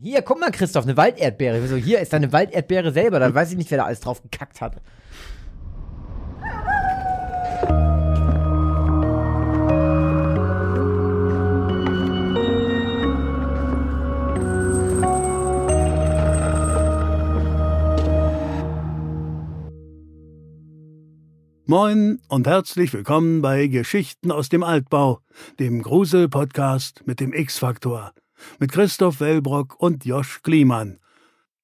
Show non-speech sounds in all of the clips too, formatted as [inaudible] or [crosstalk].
Hier, guck mal, Christoph, eine Walderdbeere. So, hier ist eine Walderdbeere selber. Da weiß ich nicht, wer da alles drauf gekackt hat. Moin und herzlich willkommen bei Geschichten aus dem Altbau, dem Grusel-Podcast mit dem X-Faktor, mit Christoph Wellbrock und Josch Kliemann.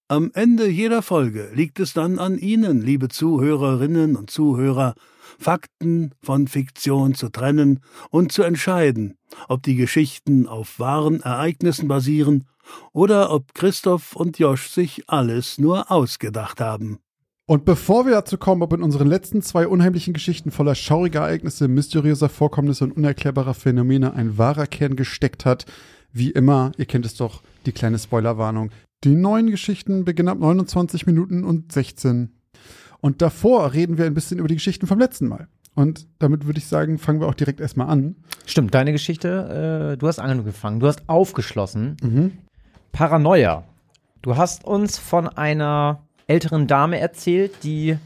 Am Ende jeder Folge liegt es dann an Ihnen, liebe Zuhörerinnen und Zuhörer, Fakten von Fiktion zu trennen und zu entscheiden, ob die Geschichten auf wahren Ereignissen basieren oder ob Christoph und Josch sich alles nur ausgedacht haben. Und bevor wir dazu kommen, ob in unseren letzten zwei unheimlichen Geschichten voller schauriger Ereignisse, mysteriöser Vorkommnisse und unerklärbarer Phänomene ein wahrer Kern gesteckt hat, wie immer, ihr kennt es doch, die kleine Spoilerwarnung. Die neuen Geschichten beginnen ab 29 Minuten und 16. Und davor reden wir ein bisschen über die Geschichten vom letzten Mal. Und damit würde ich sagen, fangen wir auch direkt erstmal an. Stimmt, deine Geschichte, äh, du hast angefangen, du hast aufgeschlossen. Mhm. Paranoia. Du hast uns von einer älteren Dame erzählt, die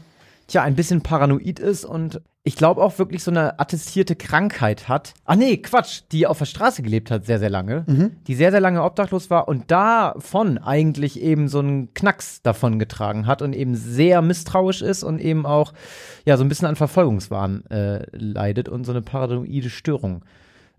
tja ein bisschen paranoid ist und ich glaube auch wirklich so eine attestierte Krankheit hat. Ach nee, Quatsch, die auf der Straße gelebt hat sehr, sehr lange, mhm. die sehr, sehr lange obdachlos war und davon eigentlich eben so einen Knacks davon getragen hat und eben sehr misstrauisch ist und eben auch ja so ein bisschen an Verfolgungswahn äh, leidet und so eine paranoide Störung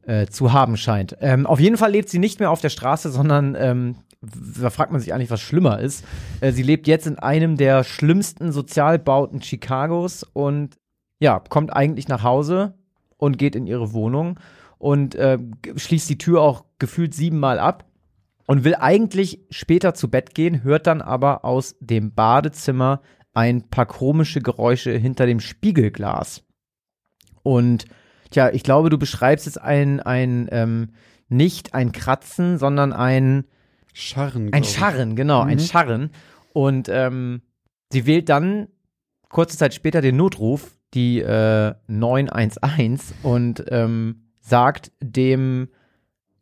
äh, zu haben scheint. Ähm, auf jeden Fall lebt sie nicht mehr auf der Straße, sondern ähm, da fragt man sich eigentlich, was schlimmer ist. Äh, sie lebt jetzt in einem der schlimmsten Sozialbauten Chicagos und ja, kommt eigentlich nach Hause und geht in ihre Wohnung und äh, schließt die Tür auch gefühlt siebenmal ab und will eigentlich später zu Bett gehen, hört dann aber aus dem Badezimmer ein paar komische Geräusche hinter dem Spiegelglas. Und tja, ich glaube, du beschreibst jetzt ein, ein ähm, nicht ein Kratzen, sondern ein Scharren. Ein Scharren, genau, mhm. ein Scharren. Und ähm, sie wählt dann kurze Zeit später den Notruf, die äh, 911, und ähm, sagt dem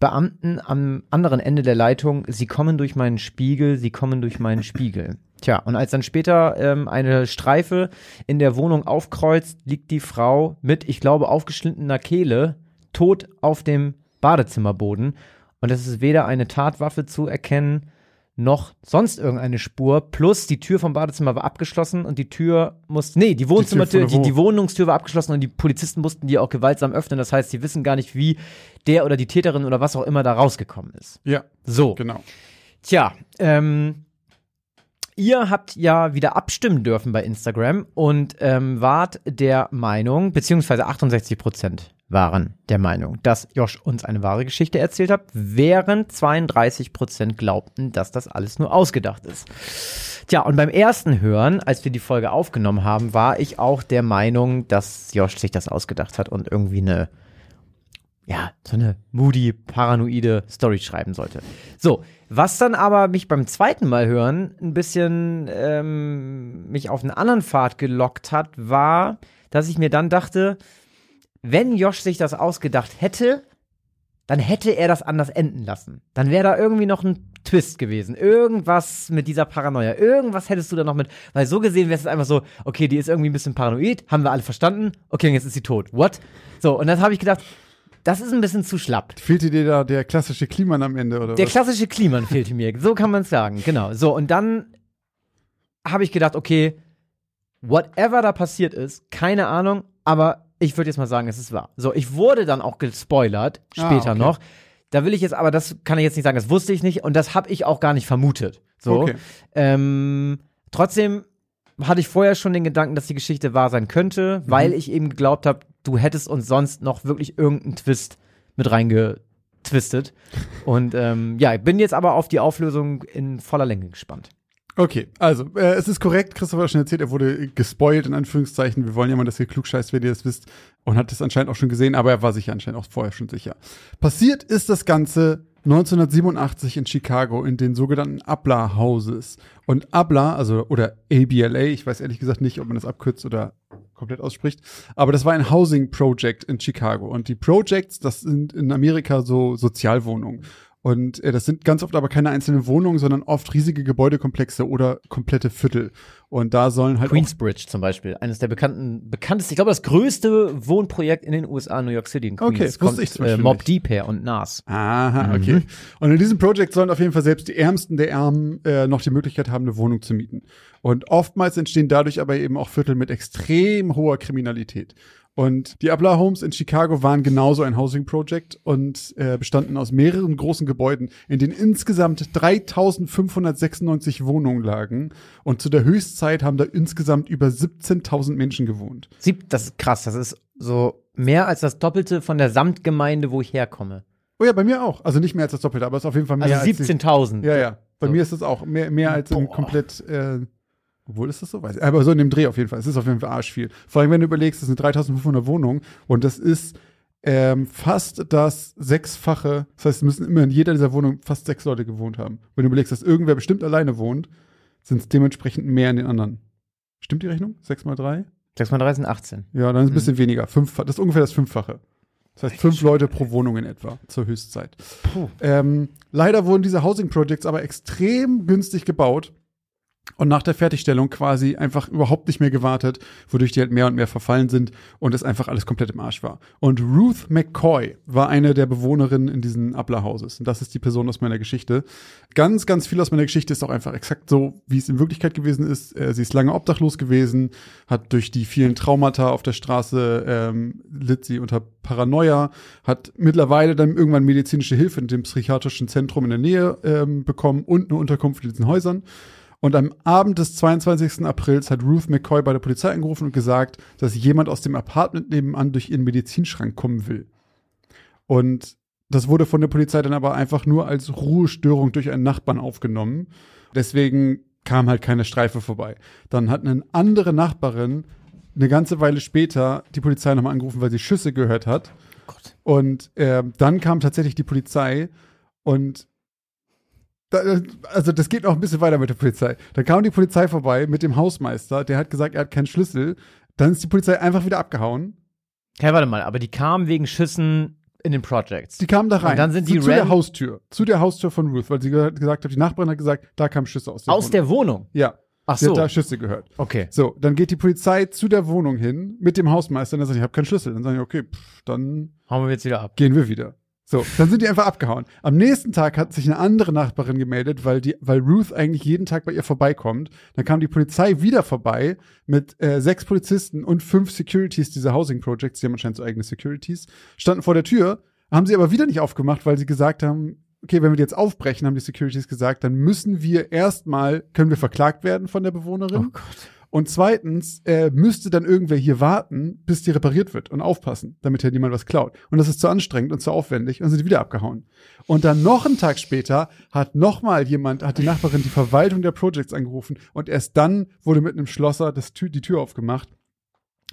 Beamten am anderen Ende der Leitung, sie kommen durch meinen Spiegel, sie kommen durch meinen Spiegel. Tja, und als dann später ähm, eine Streife in der Wohnung aufkreuzt, liegt die Frau mit, ich glaube, aufgeschnittener Kehle tot auf dem Badezimmerboden und es ist weder eine Tatwaffe zu erkennen, noch sonst irgendeine Spur. Plus die Tür vom Badezimmer war abgeschlossen und die Tür musste, nee, die Wohnzimmertür, die, die, die, Wohnungstür war abgeschlossen und die Polizisten mussten die auch gewaltsam öffnen. Das heißt, sie wissen gar nicht, wie der oder die Täterin oder was auch immer da rausgekommen ist. Ja. So. Genau. Tja, ähm, ihr habt ja wieder abstimmen dürfen bei Instagram und ähm, wart der Meinung, beziehungsweise 68 Prozent waren der Meinung, dass Josh uns eine wahre Geschichte erzählt hat, während 32 Prozent glaubten, dass das alles nur ausgedacht ist. Tja, und beim ersten Hören, als wir die Folge aufgenommen haben, war ich auch der Meinung, dass Josh sich das ausgedacht hat und irgendwie eine, ja, so eine moody, paranoide Story schreiben sollte. So, was dann aber mich beim zweiten Mal hören ein bisschen ähm, mich auf einen anderen Pfad gelockt hat, war, dass ich mir dann dachte, wenn Josh sich das ausgedacht hätte, dann hätte er das anders enden lassen. Dann wäre da irgendwie noch ein Twist gewesen. Irgendwas mit dieser Paranoia. Irgendwas hättest du da noch mit. Weil so gesehen wäre es einfach so, okay, die ist irgendwie ein bisschen paranoid, haben wir alle verstanden. Okay, jetzt ist sie tot. What? So, und dann habe ich gedacht, das ist ein bisschen zu schlapp. Fehlte dir da der klassische Kliman am Ende, oder Der was? klassische Kliman fehlte mir. So kann man es sagen, genau. So, und dann habe ich gedacht, okay, whatever da passiert ist, keine Ahnung, aber ich würde jetzt mal sagen, es ist wahr. So, ich wurde dann auch gespoilert, ah, später ah, okay. noch. Da will ich jetzt, aber das kann ich jetzt nicht sagen, das wusste ich nicht und das habe ich auch gar nicht vermutet. So. Okay. Ähm, trotzdem hatte ich vorher schon den Gedanken, dass die Geschichte wahr sein könnte, mhm. weil ich eben geglaubt habe, du hättest uns sonst noch wirklich irgendeinen Twist mit reingetwistet. [laughs] und ähm, ja, ich bin jetzt aber auf die Auflösung in voller Länge gespannt. Okay, also äh, es ist korrekt, Christopher hat schon erzählt, er wurde gespoilt, in Anführungszeichen. Wir wollen ja mal, dass ihr klugscheißt, wenn ihr das wisst. Und hat es anscheinend auch schon gesehen, aber er war sich anscheinend auch vorher schon sicher. Passiert ist das Ganze 1987 in Chicago in den sogenannten Abla Houses. Und Abla, also oder ABLA, ich weiß ehrlich gesagt nicht, ob man das abkürzt oder komplett ausspricht, aber das war ein Housing Project in Chicago. Und die Projects, das sind in Amerika so Sozialwohnungen. Und äh, das sind ganz oft aber keine einzelnen Wohnungen, sondern oft riesige Gebäudekomplexe oder komplette Viertel. Und da sollen halt. Queensbridge zum Beispiel, eines der bekannten, bekanntesten, ich glaube, das größte Wohnprojekt in den USA, New York City in Queens. Okay, das wusste ich zum äh, Beispiel Mob. Deep her und Nas. Aha, okay. Und in diesem Projekt sollen auf jeden Fall selbst die Ärmsten der Ärmen äh, noch die Möglichkeit haben, eine Wohnung zu mieten. Und oftmals entstehen dadurch aber eben auch Viertel mit extrem hoher Kriminalität. Und die Abla Homes in Chicago waren genauso ein Housing Project und äh, bestanden aus mehreren großen Gebäuden, in denen insgesamt 3596 Wohnungen lagen. Und zu der Höchstzeit haben da insgesamt über 17.000 Menschen gewohnt. Sieb, das ist krass, das ist so mehr als das Doppelte von der Samtgemeinde, wo ich herkomme. Oh ja, bei mir auch. Also nicht mehr als das Doppelte, aber es ist auf jeden Fall mehr Also als die- 17.000. Ja, ja. Bei So. mir ist es auch mehr, mehr als Boah. komplett, äh, obwohl ist das so? Weiß ich. Aber so in dem Dreh auf jeden Fall. Es ist auf jeden Fall arsch viel. Vor allem, wenn du überlegst, das sind 3500 Wohnungen und das ist ähm, fast das Sechsfache. Das heißt, es müssen immer in jeder dieser Wohnungen fast sechs Leute gewohnt haben. Wenn du überlegst, dass irgendwer bestimmt alleine wohnt, sind es dementsprechend mehr in den anderen. Stimmt die Rechnung? Sechs mal drei? 6 mal 3 sind 18. Ja, dann ist es ein bisschen weniger. Fünf, das ist ungefähr das Fünffache. Das heißt, fünf Leute pro Wohnung in etwa zur Höchstzeit. Ähm, leider wurden diese Housing Projects aber extrem günstig gebaut und nach der Fertigstellung quasi einfach überhaupt nicht mehr gewartet, wodurch die halt mehr und mehr verfallen sind und es einfach alles komplett im Arsch war. Und Ruth McCoy war eine der Bewohnerinnen in diesen Abla-Houses. Und das ist die Person aus meiner Geschichte. Ganz, ganz viel aus meiner Geschichte ist auch einfach exakt so, wie es in Wirklichkeit gewesen ist. Äh, sie ist lange obdachlos gewesen, hat durch die vielen Traumata auf der Straße ähm, litt sie unter Paranoia, hat mittlerweile dann irgendwann medizinische Hilfe in dem psychiatrischen Zentrum in der Nähe ähm, bekommen und eine Unterkunft in diesen Häusern. Und am Abend des 22. Aprils hat Ruth McCoy bei der Polizei angerufen und gesagt, dass jemand aus dem Apartment nebenan durch ihren Medizinschrank kommen will. Und das wurde von der Polizei dann aber einfach nur als Ruhestörung durch einen Nachbarn aufgenommen. Deswegen kam halt keine Streife vorbei. Dann hat eine andere Nachbarin eine ganze Weile später die Polizei nochmal angerufen, weil sie Schüsse gehört hat. Gott. Und äh, dann kam tatsächlich die Polizei und da, also das geht noch ein bisschen weiter mit der Polizei. Dann kam die Polizei vorbei mit dem Hausmeister, der hat gesagt, er hat keinen Schlüssel. Dann ist die Polizei einfach wieder abgehauen. Hey, warte mal, aber die kamen wegen Schüssen in den Projects. Die kamen da rein. Und dann sind zu, die zu der ran- Haustür. Zu der Haustür von Ruth, weil sie ge gesagt hat, die Nachbarin hat gesagt, da kamen Schüsse aus der Aus Wohnung. der Wohnung. Ja. Ach Sie so. hat da Schüsse gehört. Okay. So, dann geht die Polizei zu der Wohnung hin mit dem Hausmeister und er sagt, ich habe keinen Schlüssel. Dann sagen die, okay, pff, dann Hauen wir jetzt wieder ab. gehen wir wieder. So, dann sind die einfach abgehauen. Am nächsten Tag hat sich eine andere Nachbarin gemeldet, weil die, weil Ruth eigentlich jeden Tag bei ihr vorbeikommt. Dann kam die Polizei wieder vorbei mit äh, sechs Polizisten und fünf Securities dieser Housing Projects, die haben anscheinend so eigene Securities, standen vor der Tür, haben sie aber wieder nicht aufgemacht, weil sie gesagt haben, okay, wenn wir die jetzt aufbrechen, haben die Securities gesagt, dann müssen wir erstmal, können wir verklagt werden von der Bewohnerin. Oh Gott. Und zweitens äh, müsste dann irgendwer hier warten, bis die repariert wird und aufpassen, damit hier niemand was klaut. Und das ist zu anstrengend und zu aufwendig und sind wieder abgehauen. Und dann noch einen Tag später hat noch mal jemand, hat die Nachbarin die Verwaltung der Projects angerufen und erst dann wurde mit einem Schlosser das Tür, die Tür aufgemacht.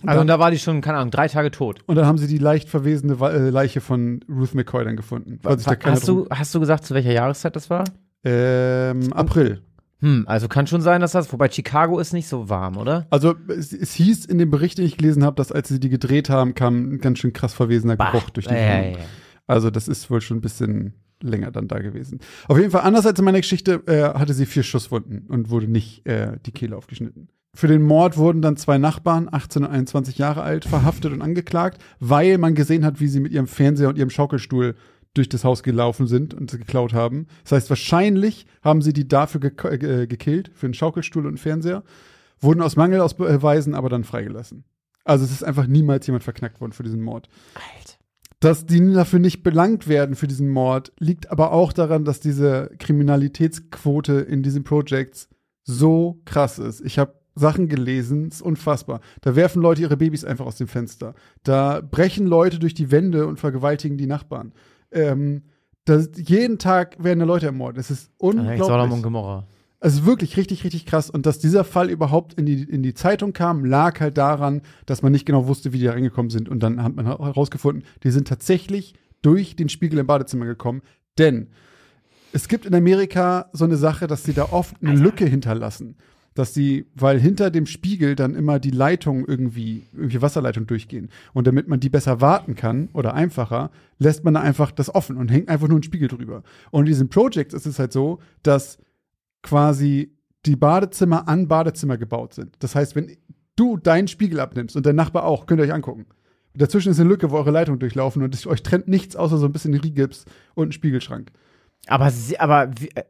Und Also dann, da war die schon, keine Ahnung, drei Tage tot. und dann haben sie die leicht verwesende äh, Leiche von Ruth McCoy dann gefunden. Hast du, hast du gesagt, zu welcher Jahreszeit das war? ähm, April. Hm, also kann schon sein, dass das, wobei Chicago ist nicht so warm, oder? Also es, es hieß in dem Bericht, den ich gelesen habe, dass als sie die gedreht haben, kam ein ganz schön krass verwesener Geruch durch die ja, Wohnung. Also das ist wohl schon ein bisschen länger dann da gewesen. Auf jeden Fall, anders als in meiner Geschichte, äh, hatte sie vier Schusswunden und wurde nicht äh, die Kehle aufgeschnitten. Für den Mord wurden dann zwei Nachbarn, 18 und 21 Jahre alt, verhaftet und angeklagt, weil man gesehen hat, wie sie mit ihrem Fernseher und ihrem Schaukelstuhl durch das Haus gelaufen sind und sie geklaut haben. Das heißt, wahrscheinlich haben sie die dafür ge äh, gekillt, für einen Schaukelstuhl und einen Fernseher, wurden aus Mangel aus Beweisen aber dann freigelassen. Also es ist einfach niemals jemand verknackt worden für diesen Mord. Alter. Dass die dafür nicht belangt werden für diesen Mord, liegt aber auch daran, dass diese Kriminalitätsquote in diesen Projects so krass ist. Ich habe Sachen gelesen, ist unfassbar. Da werfen Leute ihre Babys einfach aus dem Fenster. Da brechen Leute durch die Wände und vergewaltigen die Nachbarn. Ähm, das, jeden Tag werden da Leute ermordet. Das ist Eigentlich Sodom und unglaublich. Gomorra. Also wirklich richtig, richtig krass. Und dass dieser Fall überhaupt in die, in die Zeitung kam, lag halt daran, dass man nicht genau wusste, wie die da reingekommen sind. Und dann hat man herausgefunden, die sind tatsächlich durch den Spiegel im Badezimmer gekommen. Denn es gibt in Amerika so eine Sache, dass sie da oft eine Lücke hinterlassen. Dass sie, weil hinter dem Spiegel dann immer die Leitungen irgendwie, irgendwie Wasserleitungen durchgehen. Und damit man die besser warten kann oder einfacher, lässt man da einfach das offen und hängt einfach nur einen Spiegel drüber. Und in diesen Projects ist es halt so, dass quasi die Badezimmer an Badezimmer gebaut sind. Das heißt, wenn du deinen Spiegel abnimmst und dein Nachbar auch, könnt ihr euch angucken. Dazwischen ist eine Lücke, wo eure Leitungen durchlaufen und es euch trennt nichts außer so ein bisschen Rigips und ein Spiegelschrank. Aber, aber wie, äh,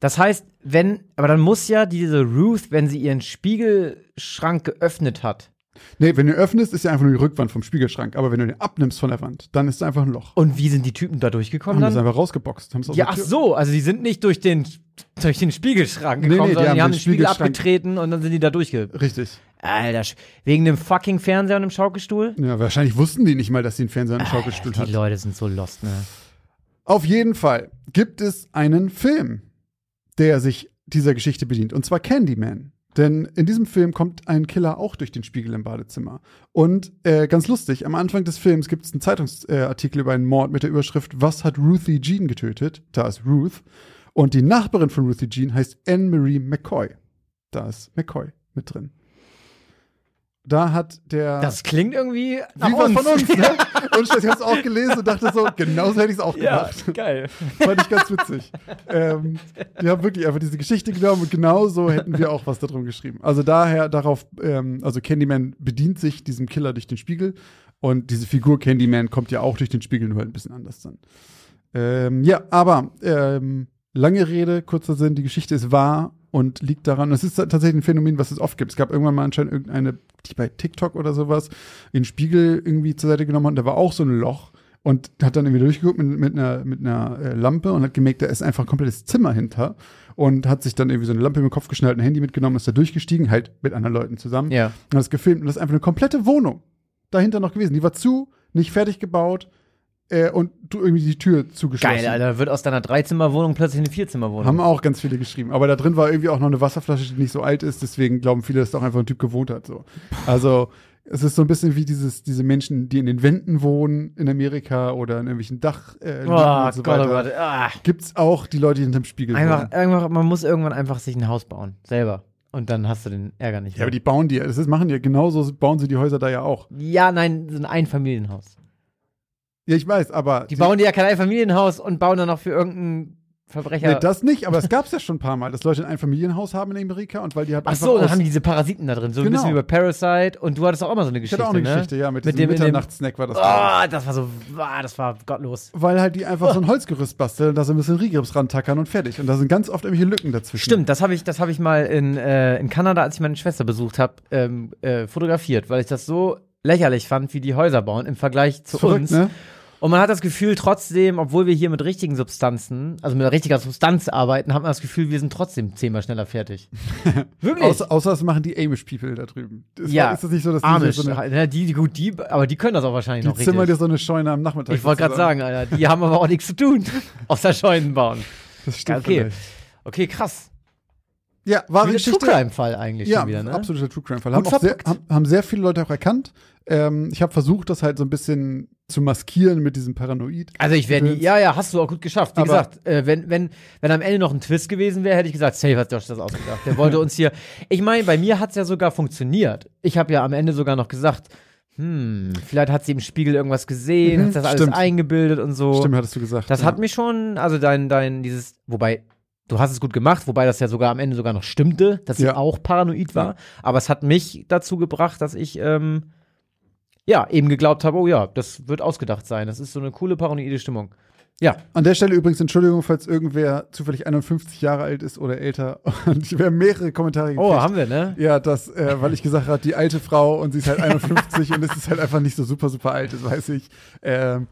das heißt, wenn, aber dann muss ja diese Ruth, wenn sie ihren Spiegelschrank geöffnet hat. Nee, wenn du öffnest, ist ja einfach nur die Rückwand vom Spiegelschrank. Aber wenn du den abnimmst von der Wand, dann ist es einfach ein Loch. Und wie sind die Typen da durchgekommen Haben das dann? einfach rausgeboxt. Haben's aus Ja, der ach Tür- so, also die sind nicht durch den, durch den Spiegelschrank Nee, gekommen, nee, die sondern die haben haben den den Spiegel Spiegelschrank- abgetreten und dann sind die da durchge... Richtig. Alter, sch- wegen dem fucking Fernseher und dem Schaukelstuhl? Ja, wahrscheinlich wussten die nicht mal, dass sie einen Fernseher im Schaukelstuhl Die hat. Leute sind so lost, ne? Auf jeden Fall gibt es einen Film, der sich dieser Geschichte bedient. Und zwar Candyman. Denn in diesem Film kommt ein Killer auch durch den Spiegel im Badezimmer. Und äh, ganz lustig, am Anfang des Films gibt es einen Zeitungsartikel äh, über einen Mord mit der Überschrift Was hat Ruthie Jean getötet? Da ist Ruth. Und die Nachbarin von Ruthie Jean heißt Anne-Marie McCoy. Da ist McCoy mit drin. Da hat der. Das klingt irgendwie nach wie was uns. von uns, ne? [laughs] Und ich habe es auch gelesen und dachte so, genauso hätte ich es auch Ja, gemacht. geil. Fand ich ganz witzig. ähm, die haben wirklich einfach diese Geschichte genommen und genauso hätten wir auch was darum geschrieben. Also daher darauf, ähm, also Candyman bedient sich diesem Killer durch den Spiegel und diese Figur Candyman kommt ja auch durch den Spiegel, nur halt ein bisschen anders dann. Ähm, ja, aber ähm, lange Rede, kurzer Sinn, die Geschichte ist wahr und liegt daran, es ist tatsächlich ein Phänomen, was es oft gibt. Es gab irgendwann mal anscheinend irgendeine, die bei TikTok oder sowas, den Spiegel irgendwie zur Seite genommen hat und da war auch so ein Loch und hat dann irgendwie durchgeguckt mit, mit einer, mit einer äh, Lampe und hat gemerkt, da ist einfach ein komplettes Zimmer hinter und hat sich dann irgendwie so eine Lampe im Kopf geschnallt, ein Handy mitgenommen, ist da durchgestiegen, halt mit anderen Leuten zusammen Ja. und hat das gefilmt und das ist einfach eine komplette Wohnung dahinter noch gewesen. Die war zu, nicht fertig gebaut äh, und du irgendwie die Tür zugeschlossen. Geil, Alter. Wird aus deiner Dreizimmerwohnung plötzlich eine Vierzimmerwohnung. Haben auch ganz viele geschrieben. Aber da drin war irgendwie auch noch eine Wasserflasche, die nicht so alt ist. Deswegen glauben viele, dass da auch einfach ein Typ gewohnt hat. So. Also es ist so ein bisschen wie dieses, diese Menschen, die in den Wänden wohnen in Amerika oder in irgendwelchen Dach äh, oh, und so Gott, oh weiter. Gott. Ah. Gibt's auch die Leute, die hinterm Spiegel Einfach, wohnen. einfach, man muss irgendwann einfach sich ein Haus bauen. Selber. Und dann hast du den Ärger nicht Ja, aber die bauen die, das ist, machen die ja genauso, bauen sie die Häuser da ja auch. Ja, nein, so ein Einfamilienhaus. Ja, ich weiß, aber. Die bauen dir ja kein Einfamilienhaus und bauen dann noch für irgendeinen Verbrecher. Nee, das nicht, aber es gab's ja schon ein paar Mal, dass Leute ein Familienhaus haben in Amerika und weil die halt Ach so, dann haben die diese Parasiten da drin. So ein Genau. bisschen wie bei Parasite. Und du hattest auch immer so eine Ich Geschichte, hatte auch eine ne? Geschichte, ja, mit, Mit diesem Mitternachtssnack war das. glaub ich. Oh, das war so, ah, das war gottlos. Weil halt die einfach so ein Holzgerüst basteln, da so ein bisschen Rigrips rantackern und fertig. Und da sind ganz oft irgendwelche Lücken dazwischen. Stimmt, das habe ich, das habe ich mal in, äh, in Kanada, als ich meine Schwester besucht habe, ähm, äh, fotografiert, weil ich das so lächerlich fand, wie die Häuser bauen im Vergleich zu Verrückt, uns. ne? Und man hat das Gefühl, trotzdem, obwohl wir hier mit richtigen Substanzen, also mit richtiger Substanz arbeiten, hat man das Gefühl, wir sind trotzdem zehnmal schneller fertig. [laughs] Wirklich? Außer, außer das machen die Amish People da drüben. Ist, ja, ist das nicht so, dass die Amish, so eine, ja, die, die, gut, die, aber die können das auch wahrscheinlich die noch zimmern dir richtig. so eine Scheune am Nachmittag? Ich wollte gerade sagen, Alter, die haben aber auch nichts zu tun, [laughs] außer Scheunen bauen. Das stimmt Okay, vielleicht. okay, krass. Ja, wahre Wie Geschichte. True Crime Fall eigentlich Ja, schon wieder, ne? absoluter True Crime Fall. Haben, sehr, haben, haben sehr viele Leute auch erkannt. Ähm, ich habe versucht, das halt so ein bisschen zu maskieren mit diesem Paranoid. Also ich Gedöns. ja, ja, hast du auch gut geschafft. Wie Aber- gesagt, äh, wenn, wenn, wenn am Ende noch ein Twist gewesen wäre, hätte ich gesagt, safe hat Josh das ausgedacht. Der wollte uns hier, [laughs] ich meine, bei mir hat's ja sogar funktioniert. Ich habe ja am Ende sogar noch gesagt, hm, vielleicht hat sie im Spiegel irgendwas gesehen, Mhm, hat das alles stimmt. eingebildet und so. Stimmt, hattest du gesagt. Das ja. hat mich schon, also dein, dein, dieses, wobei, du hast es gut gemacht, wobei das ja sogar am Ende sogar noch stimmte, dass Ja. auch paranoid war. Aber es hat mich dazu gebracht, dass ich, ähm, ja, eben geglaubt habe, oh ja, das wird ausgedacht sein. Das ist so eine coole paranoide Stimmung. Ja, An der Stelle übrigens Entschuldigung, falls irgendwer zufällig 51 Jahre alt ist oder älter. [laughs] Und wir haben mehrere Kommentare gekriegt. oh, haben wir, ne? Ja, das, äh, weil ich gesagt habe, die alte Frau und sie ist halt 51 [laughs] und es ist halt einfach nicht so super, super alt, das weiß ich. Ähm,